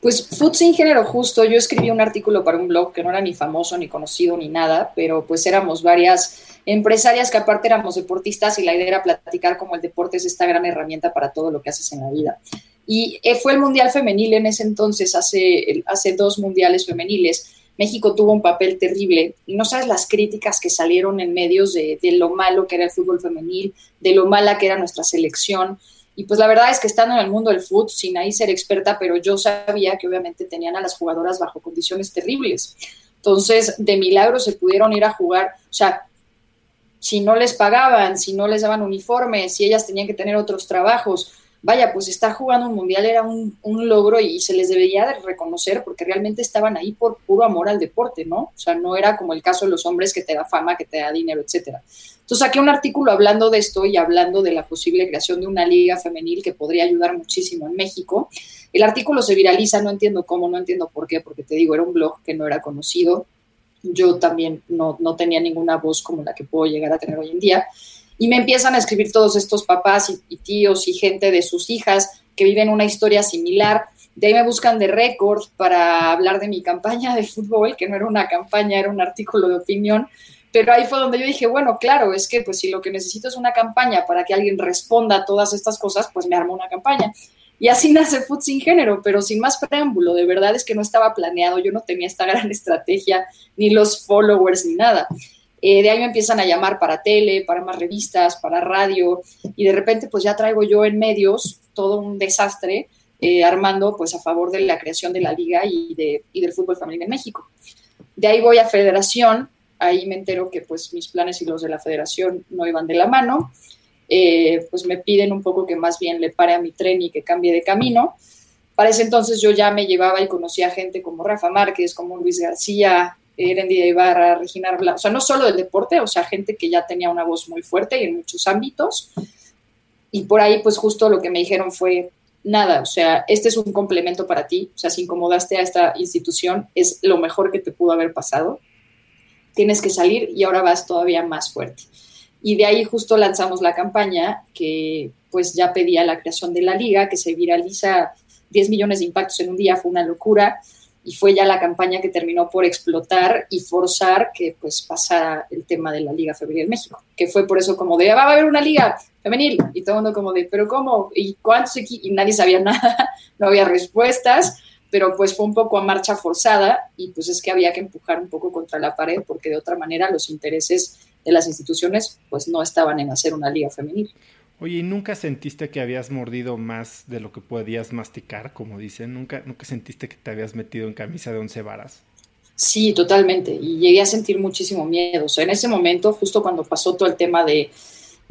Pues Food Sin Género Justo, yo escribí un artículo para un blog que no era ni famoso, ni conocido, ni nada, pero pues éramos varias empresarias que aparte éramos deportistas y la idea era platicar como el deporte es esta gran herramienta para todo lo que haces en la vida. Y eh, fue el Mundial Femenil en ese entonces, hace, hace dos Mundiales Femeniles, México tuvo un papel terrible no sabes las críticas que salieron en medios de, de, lo malo que era el fútbol femenil, de lo mala que era nuestra selección. Y pues la verdad es que estando en el mundo del fútbol, sin ahí ser experta, pero yo sabía que obviamente tenían a las jugadoras bajo condiciones terribles. Entonces, de milagro se pudieron ir a jugar, o sea, si no les pagaban, si no les daban uniformes, si ellas tenían que tener otros trabajos, vaya, pues estar jugando un mundial era un, logro y se les debería de reconocer porque realmente estaban ahí por puro amor al deporte, ¿no? O sea, no era como el caso de los hombres que te da fama, que te da dinero, etcétera. Entonces saqué un artículo hablando de esto y hablando de la posible creación de una liga femenil que podría ayudar muchísimo en México. El artículo se viraliza, no entiendo cómo, no entiendo por qué, porque te digo, era un blog que no era conocido. Yo también no, no tenía ninguna voz como la que puedo llegar a tener hoy en día. Y me empiezan a escribir todos estos papás y, tíos y gente de sus hijas que viven una historia similar. De ahí me buscan de récord para hablar de mi campaña de fútbol, que no era una campaña, era un artículo de opinión. Pero ahí fue donde yo dije, bueno, claro, es que pues si lo que necesito es una campaña para que alguien responda a todas estas cosas, pues me armo una campaña. Y así nace Food sin género, pero sin más preámbulo. De verdad es que no estaba planeado, yo no tenía esta gran estrategia, ni los followers, ni nada. Eh, de ahí me empiezan a llamar para tele, para más revistas, para radio, y de repente pues ya traigo yo en medios todo un desastre eh, armando pues a favor de la creación de la liga y, de, y del fútbol femenino en México. De ahí voy a federación, ahí me entero que pues mis planes y los de la federación no iban de la mano, eh, pues me piden un poco que más bien le pare a mi tren y que cambie de camino. Para ese entonces yo ya me llevaba y conocía gente como Rafa Márquez, como Luis García, Erendida Ibarra, Regina Blanco, o sea, no solo del deporte, o sea, gente que ya tenía una voz muy fuerte y en muchos ámbitos. Y por ahí, pues justo lo que me dijeron fue, nada, o sea, este es un complemento para ti, o sea, si incomodaste a esta institución, es lo mejor que te pudo haber pasado. Tienes que salir y ahora vas todavía más fuerte. Y de ahí justo lanzamos la campaña que pues ya pedía la creación de la liga, que se viraliza 10 millones de impactos en un día, fue una locura. Y fue ya la campaña que terminó por explotar y forzar que pues pasara el tema de la Liga Femenil en México, que fue por eso como de, ah, va a haber una liga femenil, y todo el mundo como de, pero ¿cómo? ¿Y cuántos Y nadie sabía nada, no había respuestas, pero pues fue un poco a marcha forzada y pues es que había que empujar un poco contra la pared porque de otra manera los intereses de las instituciones pues no estaban en hacer una liga femenil. Oye, ¿y nunca sentiste que habías mordido más de lo que podías masticar, como dicen? ¿Nunca, nunca sentiste que te habías metido en camisa de once varas? Sí, totalmente. Y llegué a sentir muchísimo miedo. O sea, en ese momento, justo cuando pasó todo el tema de,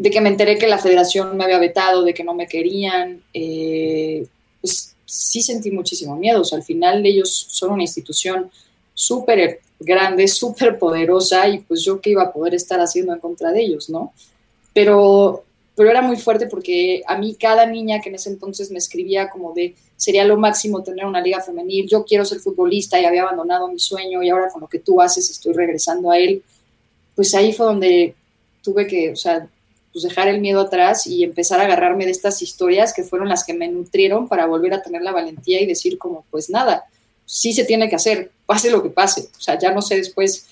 que me enteré que la federación me había vetado, de que no me querían, eh, pues sí sentí muchísimo miedo. O sea, al final ellos son una institución súper grande, súper poderosa y pues yo qué iba a poder estar haciendo en contra de ellos, ¿no? Pero pero era muy fuerte porque a mí cada niña que en ese entonces me escribía como de sería lo máximo tener una liga femenil, yo quiero ser futbolista y había abandonado mi sueño y ahora con lo que tú haces estoy regresando a él, pues ahí fue donde tuve que, o sea, pues dejar el miedo atrás y empezar a agarrarme de estas historias que fueron las que me nutrieron para volver a tener la valentía y decir como, pues nada, sí se tiene que hacer, pase lo que pase, o sea, ya no sé después,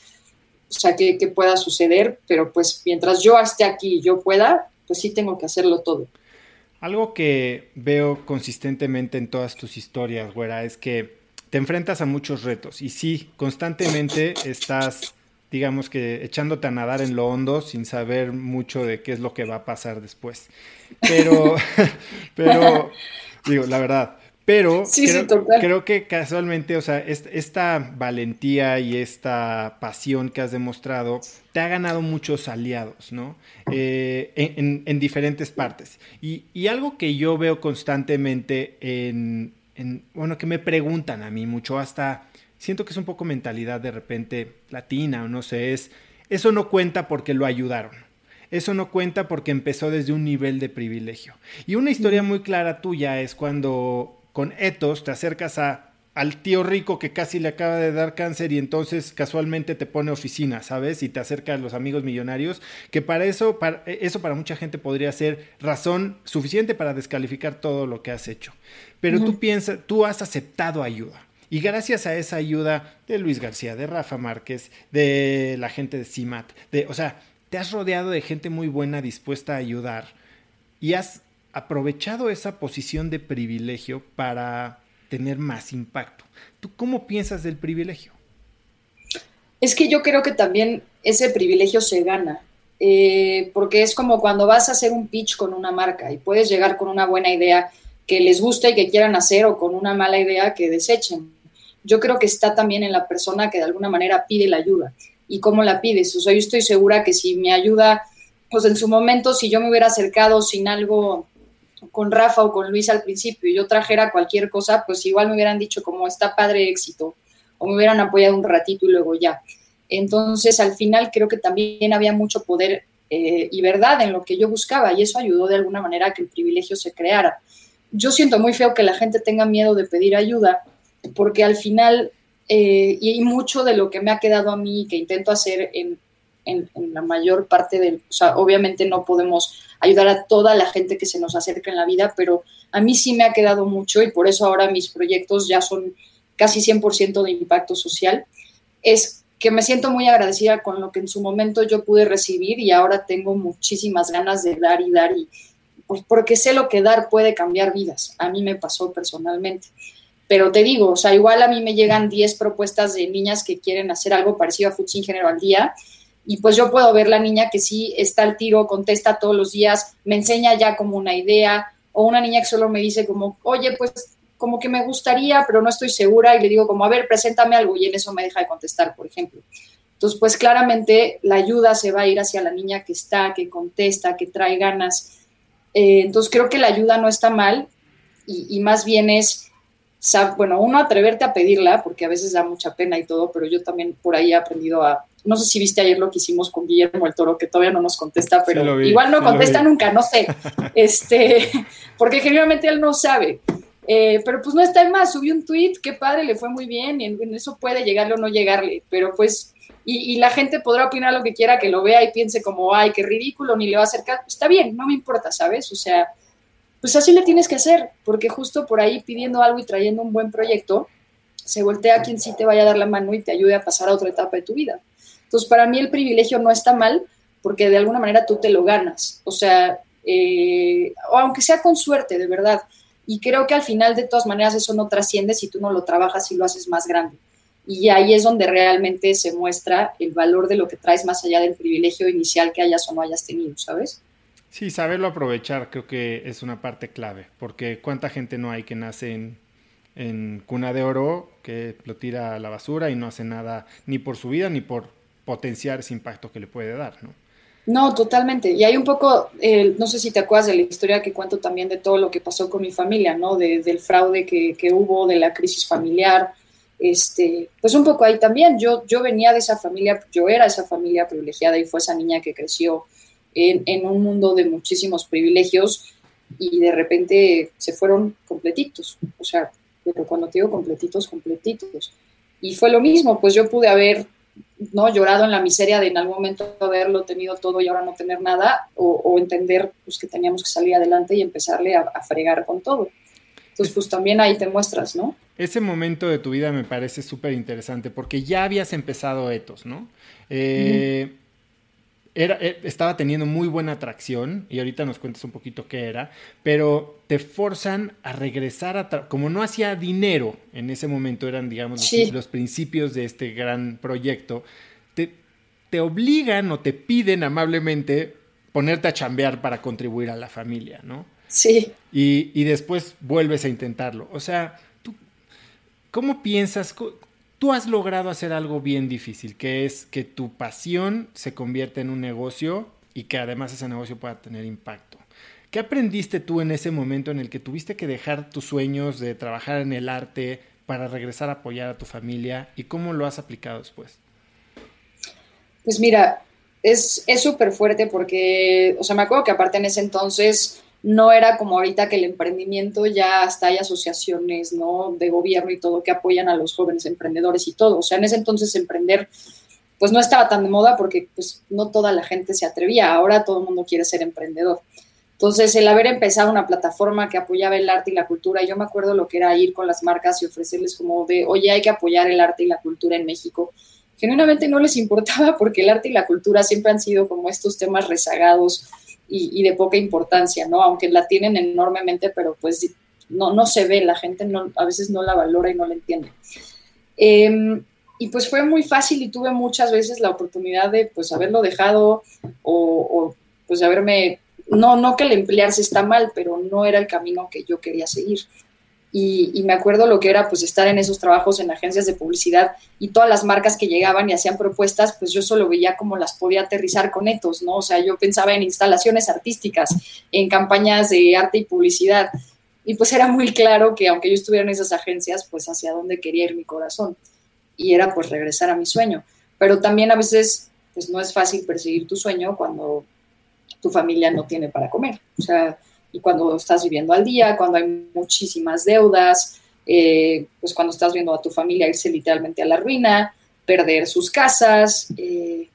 o sea, qué, qué pueda suceder, pero pues mientras yo esté aquí y yo pueda, pues sí tengo que hacerlo todo. Algo que veo consistentemente en todas tus historias, güera, es que te enfrentas a muchos retos y sí, constantemente estás, digamos que, echándote a nadar en lo hondo sin saber mucho de qué es lo que va a pasar después. Pero, pero, digo, la verdad, pero creo, que casualmente, o sea, esta valentía y esta pasión que has demostrado te ha ganado muchos aliados, ¿no? Eh, en, diferentes partes. Y, algo que yo veo constantemente en, bueno, que me preguntan a mí mucho, hasta siento que es un poco mentalidad de repente latina o no sé, es, eso no cuenta porque lo ayudaron. Eso no cuenta porque empezó desde un nivel de privilegio. Y una historia muy clara tuya es cuando con etos te acercas a al tío rico que casi le acaba de dar cáncer y entonces casualmente te pone oficina, ¿sabes? Y te acerca a los amigos millonarios, que para eso, para, eso para mucha gente podría ser razón suficiente para descalificar todo lo que has hecho. Pero tú piensas, tú has aceptado ayuda. Y gracias a esa ayuda de Luis García, de Rafa Márquez, de la gente de CIMAT, de, o sea, te has rodeado de gente muy buena dispuesta a ayudar y has aprovechado esa posición de privilegio para tener más impacto. ¿Tú cómo piensas del privilegio? Es que yo creo que también ese privilegio se gana, eh, porque es como cuando vas a hacer un pitch con una marca y puedes llegar con una buena idea que les gusta y que quieran hacer o con una mala idea que desechen. Yo creo que está también en la persona que de alguna manera pide la ayuda. ¿Y cómo la pides? O sea, yo estoy segura que si me ayuda, pues en su momento, si yo me hubiera acercado sin algo con Rafa o con Luis al principio y yo trajera cualquier cosa, pues igual me hubieran dicho como está padre éxito o me hubieran apoyado un ratito y luego ya. Entonces, al final creo que también había mucho poder eh, y verdad en lo que yo buscaba y eso ayudó de alguna manera a que el privilegio se creara. Yo siento muy feo que la gente tenga miedo de pedir ayuda porque al final, eh, y mucho de lo que me ha quedado a mí que intento hacer en, en, la mayor parte del, o sea, obviamente no podemos ayudar a toda la gente que se nos acerca en la vida, pero a mí sí me ha quedado mucho y por eso ahora mis proyectos ya son casi 100% de impacto social, es que me siento muy agradecida con lo que en su momento yo pude recibir y ahora tengo muchísimas ganas de dar y dar y pues porque sé lo que dar puede cambiar vidas. A mí me pasó personalmente. Pero te digo, o sea, igual a mí me llegan 10 propuestas de niñas que quieren hacer algo parecido a Food Género al día y pues yo puedo ver la niña que sí está al tiro, contesta todos los días, me enseña ya como una idea, o una niña que solo me dice como, oye, pues como que me gustaría, pero no estoy segura, y le digo como, a ver, preséntame algo, y en eso me deja de contestar, por ejemplo. Entonces, pues claramente la ayuda se va a ir hacia la niña que está, que contesta, que trae ganas. Eh, entonces, creo que la ayuda no está mal, y, y más bien es bueno, uno atreverte a pedirla, porque a veces da mucha pena y todo, pero yo también por ahí he aprendido a, no sé si viste ayer lo que hicimos con Guillermo el Toro, que todavía no nos contesta, pero igual no contesta nunca, no sé, este, porque generalmente él no sabe. Eh, pero pues no está en más, subió un tweet, qué padre, le fue muy bien, y en, eso puede llegarle o no llegarle, pero pues, y, y, la gente podrá opinar lo que quiera, que lo vea y piense como, ay, qué ridículo, ni le va a acercar, está bien, no me importa, ¿sabes? O sea, pues así le tienes que hacer, porque justo por ahí pidiendo algo y trayendo un buen proyecto, se voltea quien sí te vaya a dar la mano y te ayude a pasar a otra etapa de tu vida. Entonces, para mí el privilegio no está mal, porque de alguna manera tú te lo ganas, o sea, eh, aunque sea con suerte, de verdad. Y creo que al final, de todas maneras, eso no trasciende si tú no lo trabajas y lo haces más grande. Y ahí es donde realmente se muestra el valor de lo que traes más allá del privilegio inicial que hayas o no hayas tenido, ¿sabes? Sí, saberlo aprovechar creo que es una parte clave, porque cuánta gente no hay que nace en, cuna de oro, que lo tira a la basura y no hace nada ni por su vida ni por potenciar ese impacto que le puede dar, ¿no? No, totalmente. Y hay un poco, eh, no sé si te acuerdas de la historia que cuento también de todo lo que pasó con mi familia, ¿no? del fraude que, que, hubo, de la crisis familiar. Este, pues un poco ahí también. Yo, yo venía de esa familia, yo era esa familia privilegiada y fue esa niña que creció en, un mundo de muchísimos privilegios y de repente se fueron completitos, o sea, pero cuando te digo completitos, completitos. Y fue lo mismo, pues yo pude haber no llorado en la miseria de en algún momento haberlo tenido todo y ahora no tener nada, o, entender pues, que teníamos que salir adelante y empezarle a, fregar con todo. Entonces, pues también ahí te muestras, ¿no? Ese momento de tu vida me parece súper interesante porque ya habías empezado Etos, ¿no? Eh, era, eh, estaba teniendo muy buena atracción, y ahorita nos cuentas un poquito qué era, pero te forzan a regresar a... Como no hacía dinero en ese momento, eran, digamos, los, principios de este gran proyecto, te, te obligan o te piden amablemente ponerte a chambear para contribuir a la familia, ¿no? Sí. Y, y después vuelves a intentarlo. O sea, ¿tú cómo piensas? Tú has logrado hacer algo bien difícil, que es que tu pasión se convierta en un negocio y que además ese negocio pueda tener impacto. ¿Qué aprendiste tú en ese momento en el que tuviste que dejar tus sueños de trabajar en el arte para regresar a apoyar a tu familia y cómo lo has aplicado después? Pues mira, es súper fuerte porque, o sea, me acuerdo que aparte en ese entonces no era como ahorita que el emprendimiento ya hasta hay asociaciones, ¿no? De gobierno y todo que apoyan a los jóvenes emprendedores y todo. O sea, en ese entonces emprender pues no estaba tan de moda porque pues no toda la gente se atrevía. Ahora todo el mundo quiere ser emprendedor. Entonces, el haber empezado una plataforma que apoyaba el arte y la cultura, yo me acuerdo lo que era ir con las marcas y ofrecerles como de, oye, hay que apoyar el arte y la cultura en México. Genuinamente no les importaba porque el arte y la cultura siempre han sido como estos temas rezagados, y, de poca importancia, ¿no? Aunque la tienen enormemente, pero pues no, no se ve, la gente no, a veces no la valora y no la entiende. Em, y pues fue muy fácil y tuve muchas veces la oportunidad de pues haberlo dejado o, o pues haberme, no, no que el emplearse está mal, pero no era el camino que yo quería seguir. Y, me acuerdo lo que era pues estar en esos trabajos en agencias de publicidad y todas las marcas que llegaban y hacían propuestas, pues yo solo veía cómo las podía aterrizar con etos, ¿no? O sea, yo pensaba en instalaciones artísticas, en campañas de arte y publicidad. Y pues era muy claro que aunque yo estuviera en esas agencias, pues hacia dónde quería ir mi corazón. Y era pues regresar a mi sueño. Pero también a veces pues no es fácil perseguir tu sueño cuando tu familia no tiene para comer. O sea, y cuando estás viviendo al día, cuando hay muchísimas deudas, eh, pues cuando estás viendo a tu familia irse literalmente a la ruina, perder sus casas, eh,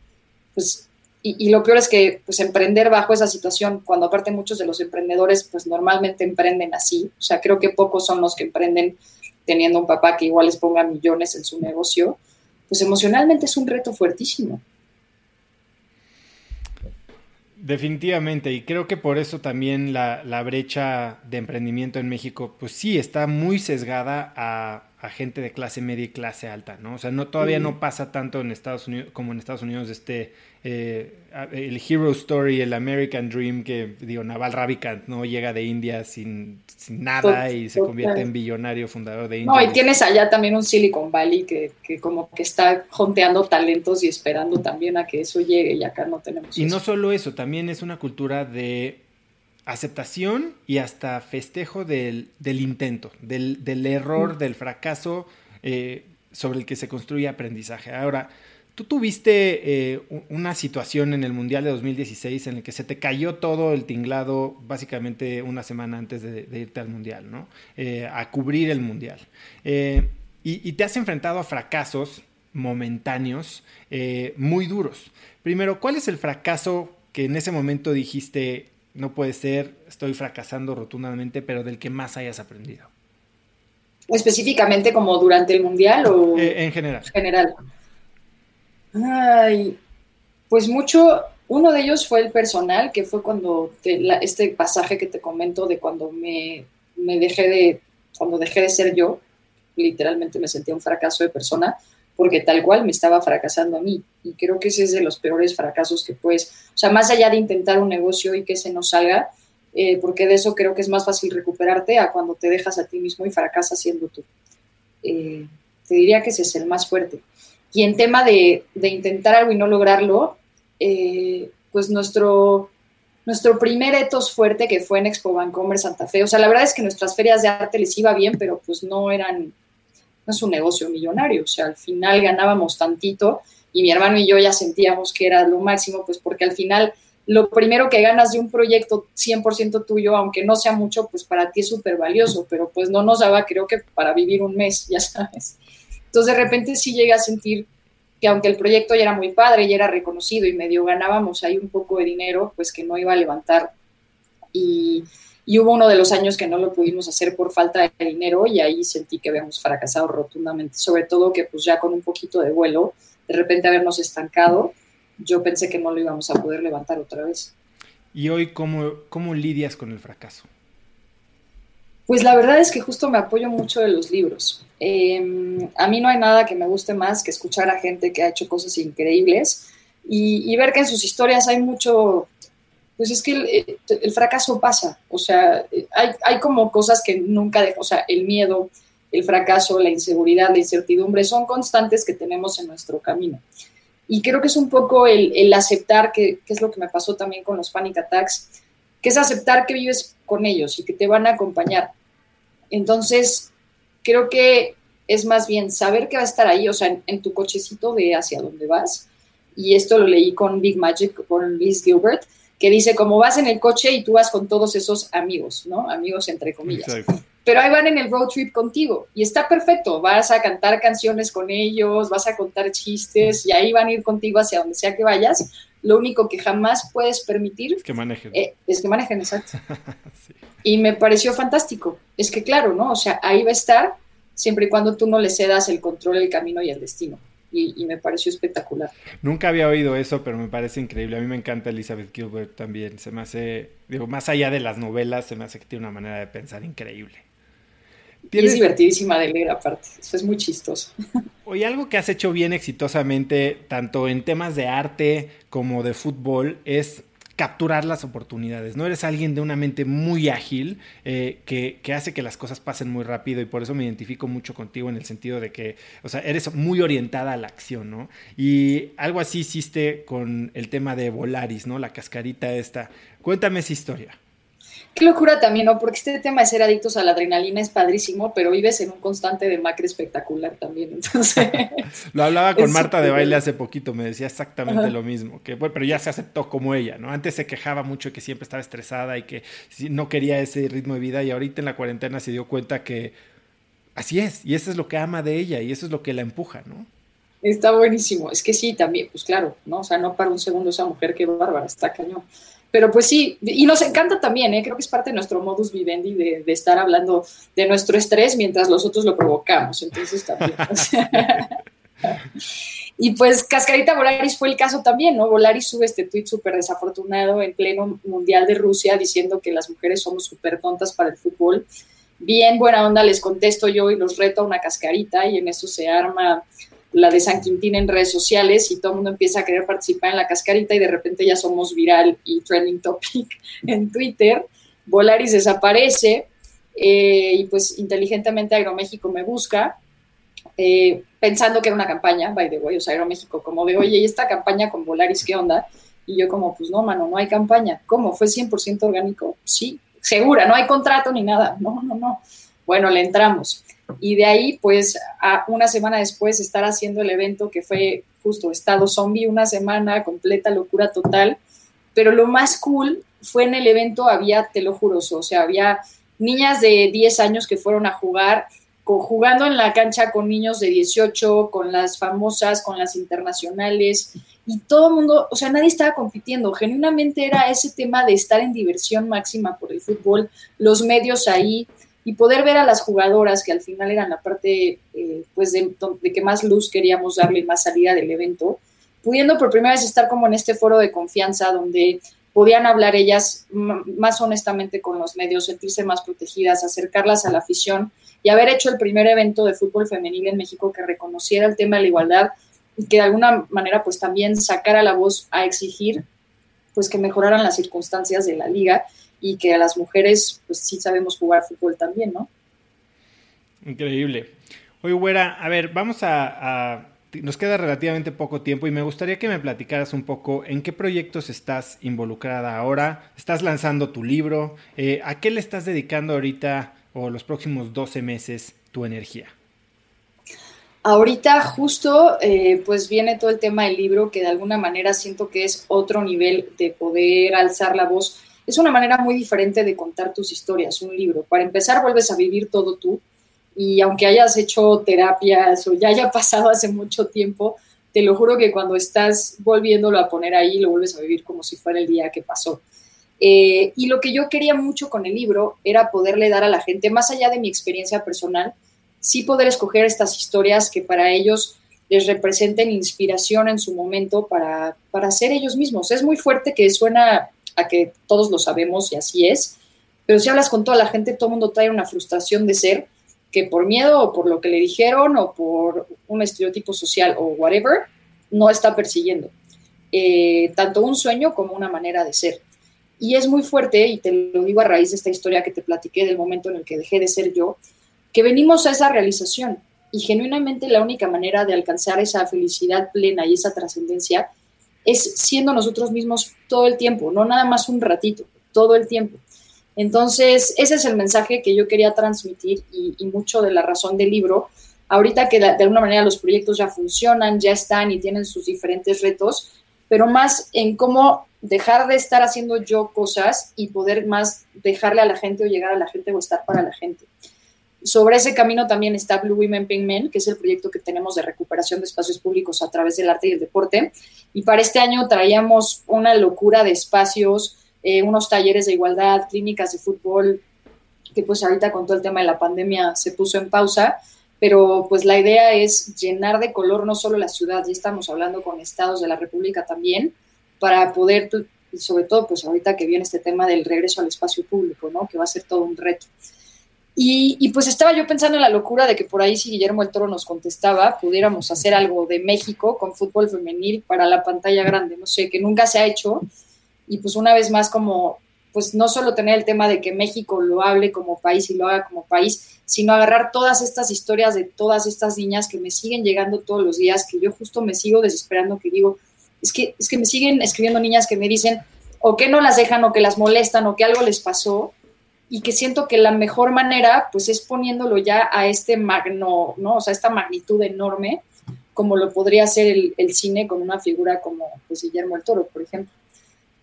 pues y, lo peor es que pues emprender bajo esa situación, cuando aparte muchos de los emprendedores pues normalmente emprenden así, o sea, creo que pocos son los que emprenden teniendo un papá que igual les ponga millones en su negocio, pues emocionalmente es un reto fuertísimo. Definitivamente, y creo que por eso también la, brecha de emprendimiento en México, pues sí, está muy sesgada a, gente de clase media y clase alta, ¿no? O sea, no, todavía no pasa tanto en Estados Unidos como en Estados Unidos este eh, el Hero Story, el American Dream, que digo, Naval Ravikant no llega de India sin, nada y se convierte en billonario fundador de India. No, y tienes allá también un Silicon Valley que, como que está jonteando talentos y esperando también a que eso llegue y acá no tenemos. Y no solo eso, también es una cultura de aceptación y hasta festejo del, intento, del, error, mm. del fracaso eh, sobre el que se construye aprendizaje. Ahora, Tú tuviste eh, una situación en el Mundial de 2016 en el que se te cayó todo el tinglado básicamente una semana antes de, irte al Mundial, ¿no? Eh, a cubrir el Mundial. Y, te has enfrentado a fracasos momentáneos muy duros. Primero, ¿cuál es el fracaso que en ese momento dijiste, no puede ser, estoy fracasando rotundamente, pero del que más hayas aprendido? Específicamente como durante el Mundial o... en general. General. Ay, pues mucho, uno de ellos fue el personal, que fue cuando este pasaje que te comento de cuando me, dejé de, cuando dejé de ser yo, literalmente me sentía un fracaso de persona, porque tal cual me estaba fracasando a mí. Y creo que ese es de los peores fracasos que puedes, o sea, más allá de intentar un negocio y que se nos salga, eh, porque de eso creo que es más fácil recuperarte a cuando te dejas a ti mismo y fracasas siendo tú. Eh, te diría que ese es el más fuerte. Y en tema de, intentar algo y no lograrlo, eh, pues nuestro, nuestro primer etos fuerte que fue en Expo Vancomer Santa Fe, o sea, la verdad es que nuestras ferias de arte les iba bien, pero pues no eran, no es un negocio millonario, o sea, al final ganábamos tantito y mi hermano y yo ya sentíamos que era lo máximo, pues porque al final lo primero que ganas de un proyecto 100% tuyo, aunque no sea mucho, pues para ti es súper valioso, pero pues no nos daba, creo que para vivir un mes, ya sabes. Entonces de repente sí llegué a sentir que aunque el proyecto ya era muy padre y era reconocido y medio ganábamos ahí un poco de dinero, pues que no iba a levantar. Y, hubo uno de los años que no lo pudimos hacer por falta de dinero y ahí sentí que habíamos fracasado rotundamente, sobre todo que pues ya con un poquito de vuelo, de repente habernos estancado, yo pensé que no lo íbamos a poder levantar otra vez. ¿Y hoy cómo, cómo lidias con el fracaso? Pues la verdad es que justo me apoyo mucho de los libros. Em, a mí no hay nada que me guste más que escuchar a gente que ha hecho cosas increíbles y, ver que en sus historias hay mucho, pues es que el, fracaso pasa, o sea, hay, hay, como cosas que nunca o sea, el miedo, el fracaso, la inseguridad, la incertidumbre son constantes que tenemos en nuestro camino. Y creo que es un poco el, el aceptar, que, que, es lo que me pasó también con los panic attacks, que es aceptar que vives con ellos y que te van a acompañar. Entonces, creo que es más bien saber que va a estar ahí, o sea, en, tu cochecito de hacia dónde vas. Y esto lo leí con Big Magic, con Liz Gilbert, que dice, como vas en el coche y tú vas con todos esos amigos, ¿no? Amigos entre comillas. Pero ahí van en el road trip contigo y está perfecto. Vas a cantar canciones con ellos, vas a contar chistes y ahí van a ir contigo hacia donde sea que vayas. Lo único que jamás puedes permitir es que manejen. Eh, es que manejen, exacto. Y me pareció fantástico. Es que claro, ¿no? O sea, ahí va a estar siempre y cuando tú no le cedas el control, el camino y el destino. Y, me pareció espectacular. Nunca había oído eso, pero me parece increíble. A mí me encanta Elizabeth Gilbert también. Se me hace, digo, más allá de las novelas, se me hace que tiene una manera de pensar increíble. Y es divertidísima de leer aparte, eso es muy chistoso. Oye, algo que has hecho bien exitosamente, tanto en temas de arte como de fútbol, es capturar las oportunidades. No eres alguien de una mente muy ágil eh, que, que, hace que las cosas pasen muy rápido y por eso me identifico mucho contigo en el sentido de que, o sea, eres muy orientada a la acción, ¿no? Y algo así hiciste con el tema de Volaris, ¿no? La cascarita esta. Cuéntame esa historia. Qué locura también, ¿no? Porque este tema de ser adictos a la adrenalina es padrísimo, pero vives en un constante de macre espectacular también, entonces... lo hablaba con Marta de baile hace poquito, me decía exactamente lo mismo, que bueno, pero ya se aceptó como ella, ¿no? Antes se quejaba mucho que siempre estaba estresada y que no quería ese ritmo de vida y ahorita en la cuarentena se dio cuenta que así es, y eso es lo que ama de ella y eso es lo que la empuja, ¿no? Está buenísimo, es que sí, también, pues claro, ¿no? O sea, no para un segundo esa mujer, qué bárbara, está cañón. Pero pues sí, y nos encanta también, ¿eh? creo que es parte de nuestro modus vivendi de, estar hablando de nuestro estrés mientras nosotros lo provocamos. Entonces también. y pues Cascarita Volaris fue el caso también, ¿no? Volaris sube este tweet súper desafortunado en pleno Mundial de Rusia diciendo que las mujeres somos súper tontas para el fútbol. Bien buena onda les contesto yo y los reto a una cascarita y en eso se arma la de San Quintín en redes sociales y todo el mundo empieza a querer participar en la cascarita y de repente ya somos viral y trending topic en Twitter. Volaris desaparece eh, y pues inteligentemente Aeroméxico me busca eh, pensando que era una campaña, by the way, o sea, Aeroméxico como de, oye, ¿y esta campaña con Volaris qué onda? Y yo como, pues no, mano, no hay campaña. ¿Cómo? ¿Fue 100% orgánico? Sí, segura, no hay contrato ni nada. No, no, no. Bueno, le entramos. Y de ahí, pues, a una semana después, estar haciendo el evento que fue justo Estado Zombie, una semana, completa locura total. Pero lo más cool fue en el evento, había, te lo juro, o sea, había niñas de 10 años que fueron a jugar, jugando en la cancha con niños de 18, con las famosas, con las internacionales, y todo el mundo, o sea, nadie estaba compitiendo, genuinamente era ese tema de estar en diversión máxima por el fútbol, los medios ahí, y poder ver a las jugadoras que al final eran la parte eh, pues de, que más luz queríamos darle más salida del evento, pudiendo por primera vez estar como en este foro de confianza donde podían hablar ellas más honestamente con los medios, sentirse más protegidas, acercarlas a la afición y haber hecho el primer evento de fútbol femenil en México que reconociera el tema de la igualdad y que de alguna manera pues también sacara la voz a exigir pues que mejoraran las circunstancias de la liga y que a las mujeres pues sí sabemos jugar fútbol también, ¿no? Increíble. Oye, Güera, a ver, vamos a, Nos queda relativamente poco tiempo y me gustaría que me platicaras un poco en qué proyectos estás involucrada ahora. ¿Estás lanzando tu libro? Eh, ¿A qué le estás dedicando ahorita o los próximos 12 meses tu energía? Ahorita justo eh, pues viene todo el tema del libro que de alguna manera siento que es otro nivel de poder alzar la voz es una manera muy diferente de contar tus historias, un libro. Para empezar, vuelves a vivir todo tú y aunque hayas hecho terapias o ya haya pasado hace mucho tiempo, te lo juro que cuando estás volviéndolo a poner ahí, lo vuelves a vivir como si fuera el día que pasó. Eh, y lo que yo quería mucho con el libro era poderle dar a la gente, más allá de mi experiencia personal, sí poder escoger estas historias que para ellos les representen inspiración en su momento para, para ser ellos mismos. Es muy fuerte que suena a que todos lo sabemos y así es, pero si hablas con toda la gente, todo el mundo trae una frustración de ser que por miedo o por lo que le dijeron o por un estereotipo social o whatever, no está persiguiendo. Eh, tanto un sueño como una manera de ser. Y es muy fuerte, y te lo digo a raíz de esta historia que te platiqué del momento en el que dejé de ser yo, que venimos a esa realización. Y genuinamente la única manera de alcanzar esa felicidad plena y esa trascendencia es siendo nosotros mismos todo el tiempo, no nada más un ratito, todo el tiempo. Entonces, ese es el mensaje que yo quería transmitir y, mucho de la razón del libro. Ahorita que de, alguna manera los proyectos ya funcionan, ya están y tienen sus diferentes retos, pero más en cómo dejar de estar haciendo yo cosas y poder más dejarle a la gente o llegar a la gente o estar para la gente. Sobre ese camino también está Blue Women Pink Men, que es el proyecto que tenemos de recuperación de espacios públicos a través del arte y el deporte. Y para este año traíamos una locura de espacios, eh, unos talleres de igualdad, clínicas de fútbol, que pues ahorita con todo el tema de la pandemia se puso en pausa, pero pues la idea es llenar de color no solo la ciudad, ya estamos hablando con estados de la República también, para poder, sobre todo pues ahorita que viene este tema del regreso al espacio público, ¿no? Que va a ser todo un reto. Y, pues estaba yo pensando en la locura de que por ahí si Guillermo el Toro nos contestaba, pudiéramos hacer algo de México con fútbol femenil para la pantalla grande, no sé, que nunca se ha hecho. Y pues una vez más como, pues no solo tener el tema de que México lo hable como país y lo haga como país, sino agarrar todas estas historias de todas estas niñas que me siguen llegando todos los días, que yo justo me sigo desesperando, que digo, es que, es que me siguen escribiendo niñas que me dicen o que no las dejan o que las molestan o que algo les pasó y que siento que la mejor manera pues es poniéndolo ya a este magno, ¿no? O sea, esta magnitud enorme como lo podría hacer el, cine con una figura como pues, Guillermo el Toro, por ejemplo.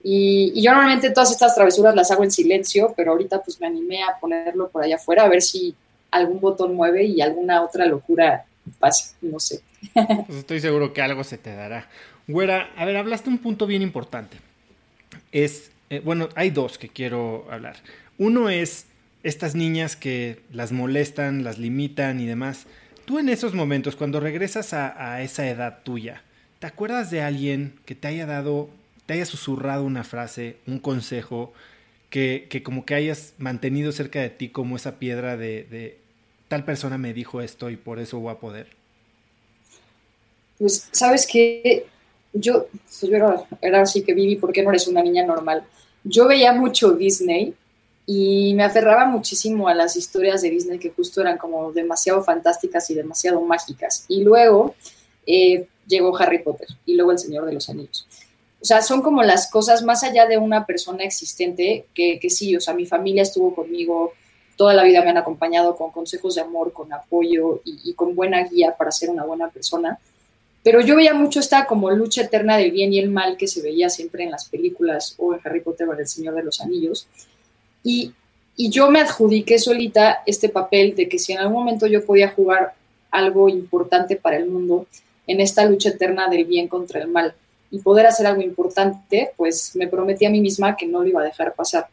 Y, yo normalmente todas estas travesuras las hago en silencio, pero ahorita pues me animé a ponerlo por allá afuera a ver si algún botón mueve y alguna otra locura pasa, no sé. Pues estoy seguro que algo se te dará. Güera, a ver, hablaste un punto bien importante. Es, eh, bueno, hay dos que quiero hablar. Uno es estas niñas que las molestan, las limitan y demás. Tú en esos momentos, cuando regresas a, esa edad tuya, ¿te acuerdas de alguien que te haya dado, te haya susurrado una frase, un consejo, que, como que hayas mantenido cerca de ti como esa piedra de, tal persona me dijo esto y por eso voy a poder? Pues, ¿sabes qué? Yo, pues, yo era, era así que Vivi, ¿por qué no eres una niña normal? Yo veía mucho Disney y me aferraba muchísimo a las historias de Disney que justo eran como demasiado fantásticas y demasiado mágicas. Y luego eh, llegó Harry Potter y luego El Señor de los Anillos. O sea, son como las cosas más allá de una persona existente que, que sí, o sea, mi familia estuvo conmigo, toda la vida me han acompañado con consejos de amor, con apoyo y, y con buena guía para ser una buena persona. Pero yo veía mucho esta como lucha eterna del bien y el mal que se veía siempre en las películas o en Harry Potter o en El Señor de los Anillos. Y, yo me adjudiqué solita este papel de que si en algún momento yo podía jugar algo importante para el mundo en esta lucha eterna del bien contra el mal y poder hacer algo importante, pues me prometí a mí misma que no lo iba a dejar pasar.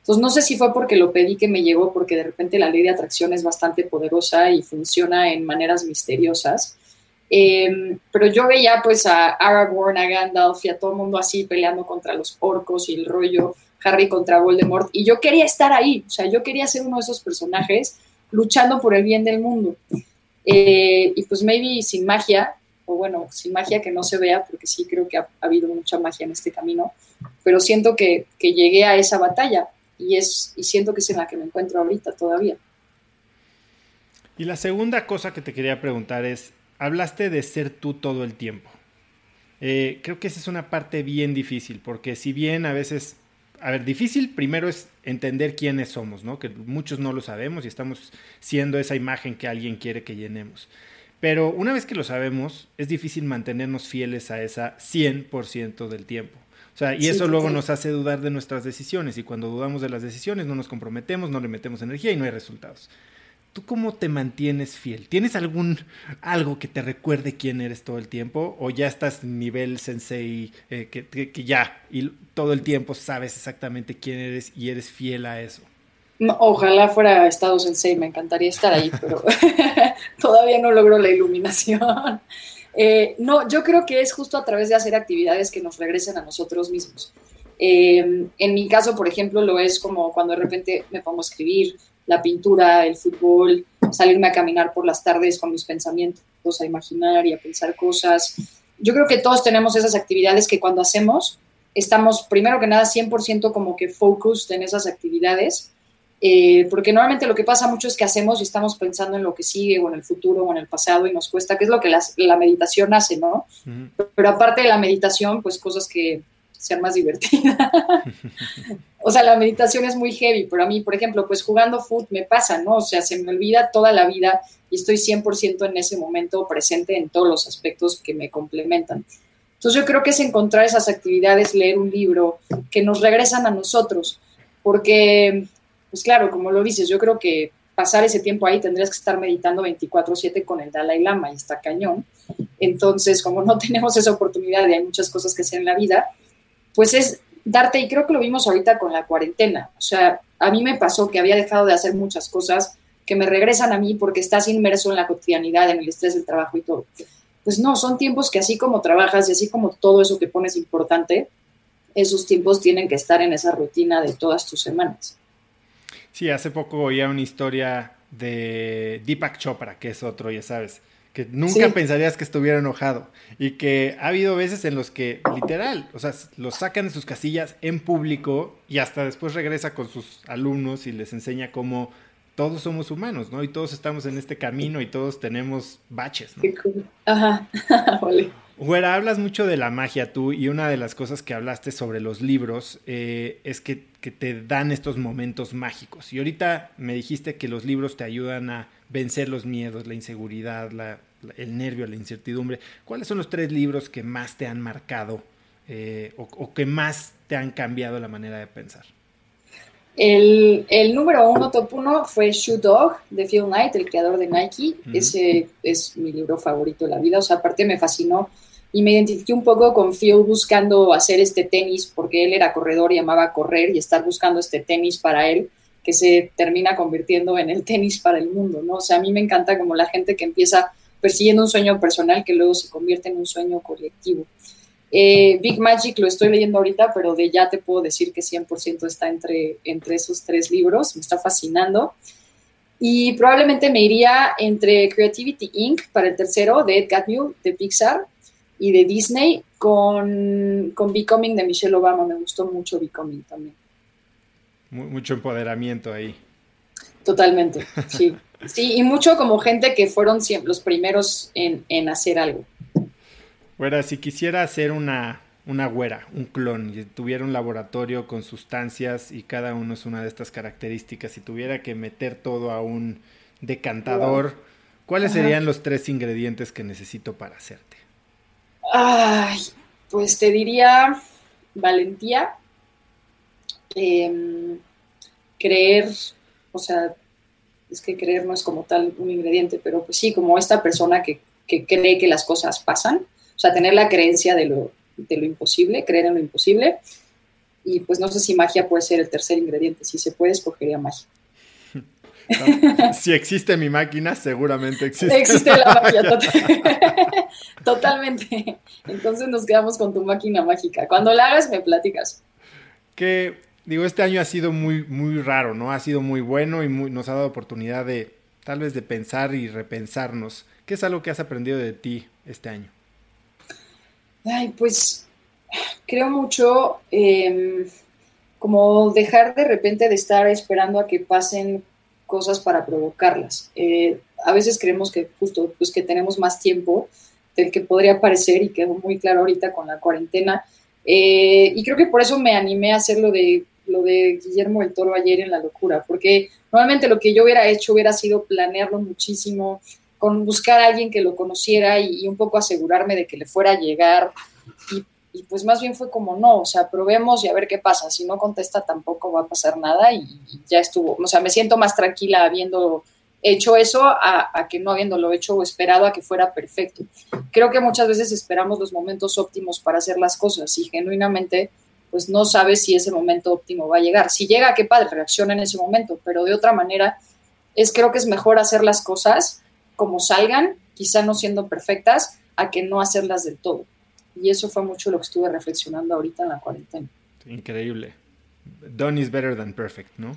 Entonces no sé si fue porque lo pedí que me llegó, porque de repente la ley de atracción es bastante poderosa y funciona en maneras misteriosas. Em, pero yo veía pues a Aragorn, a Gandalf y a todo el mundo así peleando contra los orcos y el rollo Harry contra Voldemort, y yo quería estar ahí, o sea, yo quería ser uno de esos personajes luchando por el bien del mundo. Eh, y pues maybe sin magia, o bueno, sin magia que no se vea, porque sí creo que ha, habido mucha magia en este camino, pero siento que, que, llegué a esa batalla y, es, y siento que es en la que me encuentro ahorita todavía. Y la segunda cosa que te quería preguntar es, hablaste de ser tú todo el tiempo. Eh, creo que esa es una parte bien difícil, porque si bien a veces a ver, difícil primero es entender quiénes somos, ¿no? Que muchos no lo sabemos y estamos siendo esa imagen que alguien quiere que llenemos. Pero una vez que lo sabemos, es difícil mantenernos fieles a esa 100% del tiempo. O sea, y eso luego nos hace dudar de nuestras decisiones y cuando dudamos de las decisiones no nos comprometemos, no le metemos energía y no hay resultados. ¿Tú cómo te mantienes fiel? ¿Tienes algún algo que te recuerde quién eres todo el tiempo? ¿O ya estás nivel sensei eh, que, ya y todo el tiempo sabes exactamente quién eres y eres fiel a eso? ojalá fuera estado sensei, me encantaría estar ahí, pero todavía no logro la iluminación. Eh, no, yo creo que es justo a través de hacer actividades que nos regresen a nosotros mismos. Eh, en mi caso, por ejemplo, lo es como cuando de repente me pongo a escribir, la pintura, el fútbol, salirme a caminar por las tardes con mis pensamientos, a imaginar y a pensar cosas. Yo creo que todos tenemos esas actividades que cuando hacemos estamos primero que nada 100% como que focused en esas actividades, eh, porque normalmente lo que pasa mucho es que hacemos y estamos pensando en lo que sigue o en el futuro o en el pasado y nos cuesta, que es lo que la meditación hace, ¿no? Pero aparte de la meditación, pues cosas que sean más divertidas. o sea, la meditación es muy heavy, pero a mí, por ejemplo, pues jugando foot me pasa, ¿no? O sea, se me olvida toda la vida y estoy 100% en ese momento presente en todos los aspectos que me complementan. Entonces yo creo que es encontrar esas actividades, leer un libro, que nos regresan a nosotros, porque, pues claro, como lo dices, yo creo que pasar ese tiempo ahí tendrías que estar meditando 24/7 con el Dalai Lama y está cañón. Entonces, como no tenemos esa oportunidad y hay muchas cosas que hacer en la vida, pues es darte, y creo que lo vimos ahorita con la cuarentena, o sea, a mí me pasó que había dejado de hacer muchas cosas que me regresan a mí porque estás inmerso en la cotidianidad, en el estrés del trabajo y todo. Pues no, son tiempos que así como trabajas y así como todo eso que pones importante, esos tiempos tienen que estar en esa rutina de todas tus semanas. Sí, hace poco oía una historia de Deepak Chopra, que es otro, ya sabes, que nunca pensarías que estuviera enojado y que ha habido veces en los que literal, o sea, los sacan de sus casillas en público y hasta después regresa con sus alumnos y les enseña cómo todos somos humanos, ¿no? Y todos estamos en este camino y todos tenemos baches, ¿no? Ajá, vale. Güera, hablas mucho de la magia tú y una de las cosas que hablaste sobre los libros eh, es que, que, te dan estos momentos mágicos. Y ahorita me dijiste que los libros te ayudan a vencer los miedos, la inseguridad, la, el nervio, la incertidumbre. ¿Cuáles son los tres libros que más te han marcado eh, o, que más te han cambiado la manera de pensar? El, el, número uno, top uno, fue Shoe Dog de Phil Knight, el creador de Nike. Ese es mi libro favorito de la vida. O sea, aparte me fascinó y me identifiqué un poco con Phil buscando hacer este tenis porque él era corredor y amaba correr y estar buscando este tenis para él que se termina convirtiendo en el tenis para el mundo, ¿no? O sea, a mí me encanta como la gente que empieza persiguiendo un sueño personal que luego se convierte en un sueño colectivo. Eh, Big Magic lo estoy leyendo ahorita, pero de ya te puedo decir que 100% está entre, entre esos tres libros, me está fascinando. Y probablemente me iría entre Creativity Inc. para el tercero de Ed Catmull de Pixar y de Disney con, con Becoming de Michelle Obama. Me gustó mucho Becoming también. Mucho empoderamiento ahí. Totalmente, sí. Sí, y mucho como gente que fueron los primeros en, en hacer algo. Güera, si quisiera hacer una, una güera, un clon, y tuviera un laboratorio con sustancias y cada uno es una de estas características, y tuviera que meter todo a un decantador, ¿cuáles serían los tres ingredientes que necesito para hacerte? Ay, pues te diría valentía, em, creer, o sea, es que creer no es como tal un ingrediente, pero pues sí, como esta persona que, cree que las cosas pasan, o sea, tener la creencia de lo, de lo imposible, creer en lo imposible. Y pues no sé si magia puede ser el tercer ingrediente, si se puede, escogería magia. si existe mi máquina, seguramente existe. Existe la magia, totalmente. Entonces nos quedamos con tu máquina mágica. Cuando la hagas, me platicas. Que, digo, este año ha sido muy, muy raro, ¿no? Ha sido muy bueno y nos ha dado oportunidad de, tal vez, de pensar y repensarnos. ¿Qué es algo que has aprendido de ti este año? Ay, pues creo mucho em, como dejar de repente de estar esperando a que pasen cosas para provocarlas. Eh, a veces creemos que justo pues que tenemos más tiempo del que podría parecer y quedó muy claro ahorita con la cuarentena. Eh, y creo que por eso me animé a hacer lo de, lo de Guillermo del Toro ayer en La Locura, porque normalmente lo que yo hubiera hecho hubiera sido planearlo muchísimo, con buscar a alguien que lo conociera y, un poco asegurarme de que le fuera a llegar y pues más bien fue como, no, o sea, probemos y a ver qué pasa. Si no contesta tampoco va a pasar nada y, ya estuvo. O sea, me siento más tranquila habiendo hecho eso a, que no habiéndolo hecho o esperado a que fuera perfecto. Creo que muchas veces esperamos los momentos óptimos para hacer las cosas y genuinamente pues no sabes si ese momento óptimo va a llegar. Si llega, qué padre, reacciona en ese momento, pero de otra manera es creo que es mejor hacer las cosas como salgan, quizá no siendo perfectas, a que no hacerlas del todo. Y eso fue mucho lo que estuve reflexionando ahorita en la cuarentena. Increíble. Done is better than perfect, ¿no?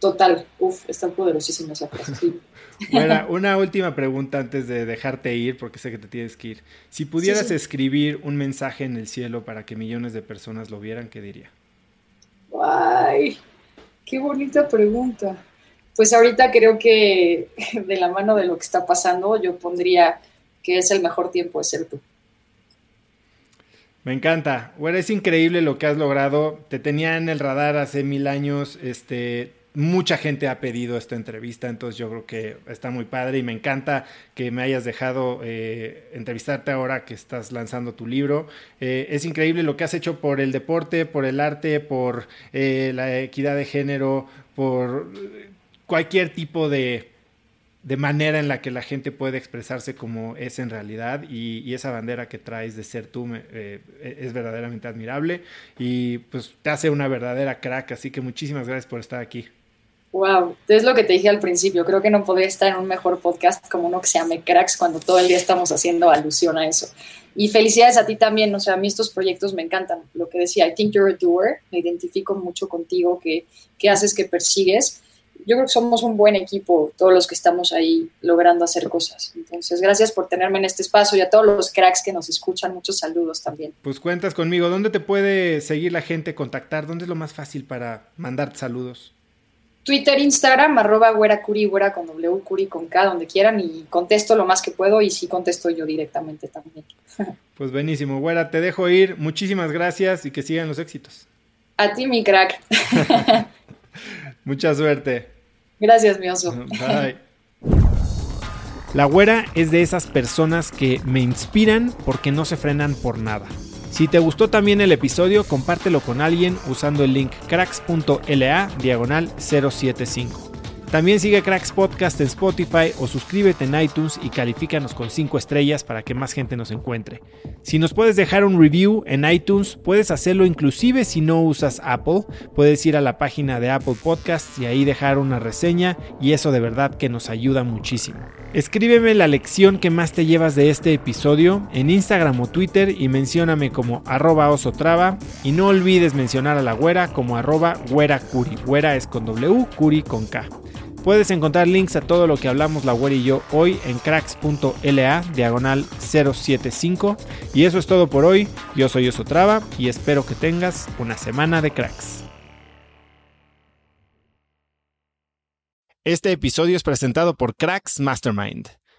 Total, uf, está poderosísima esa frase. bueno, una última pregunta antes de dejarte ir, porque sé que te tienes que ir. Si pudieras escribir un mensaje en el cielo para que millones de personas lo vieran, ¿qué diría? ¡Ay! ¡Qué bonita pregunta! Pues ahorita creo que de la mano de lo que está pasando, yo pondría que es el mejor tiempo de ser tú. Me encanta. Bueno, es increíble lo que has logrado. Te tenía en el radar hace mil años. Este, mucha gente ha pedido esta entrevista, entonces yo creo que está muy padre y me encanta que me hayas dejado eh, entrevistarte ahora que estás lanzando tu libro. Eh, es increíble lo que has hecho por el deporte, por el arte, por eh, la equidad de género, por cualquier tipo de de manera en la que la gente puede expresarse como es en realidad y, esa bandera que traes de ser tú es verdaderamente admirable y pues te hace una verdadera crack, así que muchísimas gracias por estar aquí. Wow, es lo que te dije al principio. Creo que no podría estar en un mejor podcast como uno que se llame Cracks cuando todo el día estamos haciendo alusión a eso. Y felicidades a ti también. O sea, a mí estos proyectos me encantan. Lo que decía, I think you're a doer. Me identifico mucho contigo, que, que haces, que persigues. Yo creo que somos un buen equipo, todos los que estamos ahí logrando hacer cosas. Entonces, gracias por tenerme en este espacio y a todos los cracks que nos escuchan. Muchos saludos también. Pues cuentas conmigo. ¿Dónde te puede seguir la gente, contactar? ¿Dónde es lo más fácil para mandarte saludos? Twitter, Instagram, arroba güera curi, güera con W, curi con K, donde quieran y contesto lo más que puedo y sí contesto yo directamente también. Pues buenísimo, güera, te dejo ir. Muchísimas gracias y que sigan los éxitos. A ti, mi crack. Mucha suerte. Gracias, mi oso. Bye. La güera es de esas personas que me inspiran porque no se frenan por nada. Si te gustó también el episodio, compártelo con alguien usando el link cracks.la diagonal 075. También sigue Cracks Podcast en Spotify o suscríbete en iTunes y califícanos con 5 estrellas para que más gente nos encuentre. Si nos puedes dejar un review en iTunes, puedes hacerlo inclusive si no usas Apple. Puedes ir a la página de Apple Podcasts y ahí dejar una reseña y eso de verdad que nos ayuda muchísimo. Escríbeme la lección que más te llevas de este episodio en Instagram o Twitter y mencióname como arroba osotrava y no olvides mencionar a la güera como arroba güera. Güera es con W, curi con K. Puedes encontrar links a todo lo que hablamos la web y yo hoy en cracks.la diagonal 075. Y eso es todo por hoy. Yo soy Osotrava y espero que tengas una semana de cracks. Este episodio es presentado por Cracks Mastermind.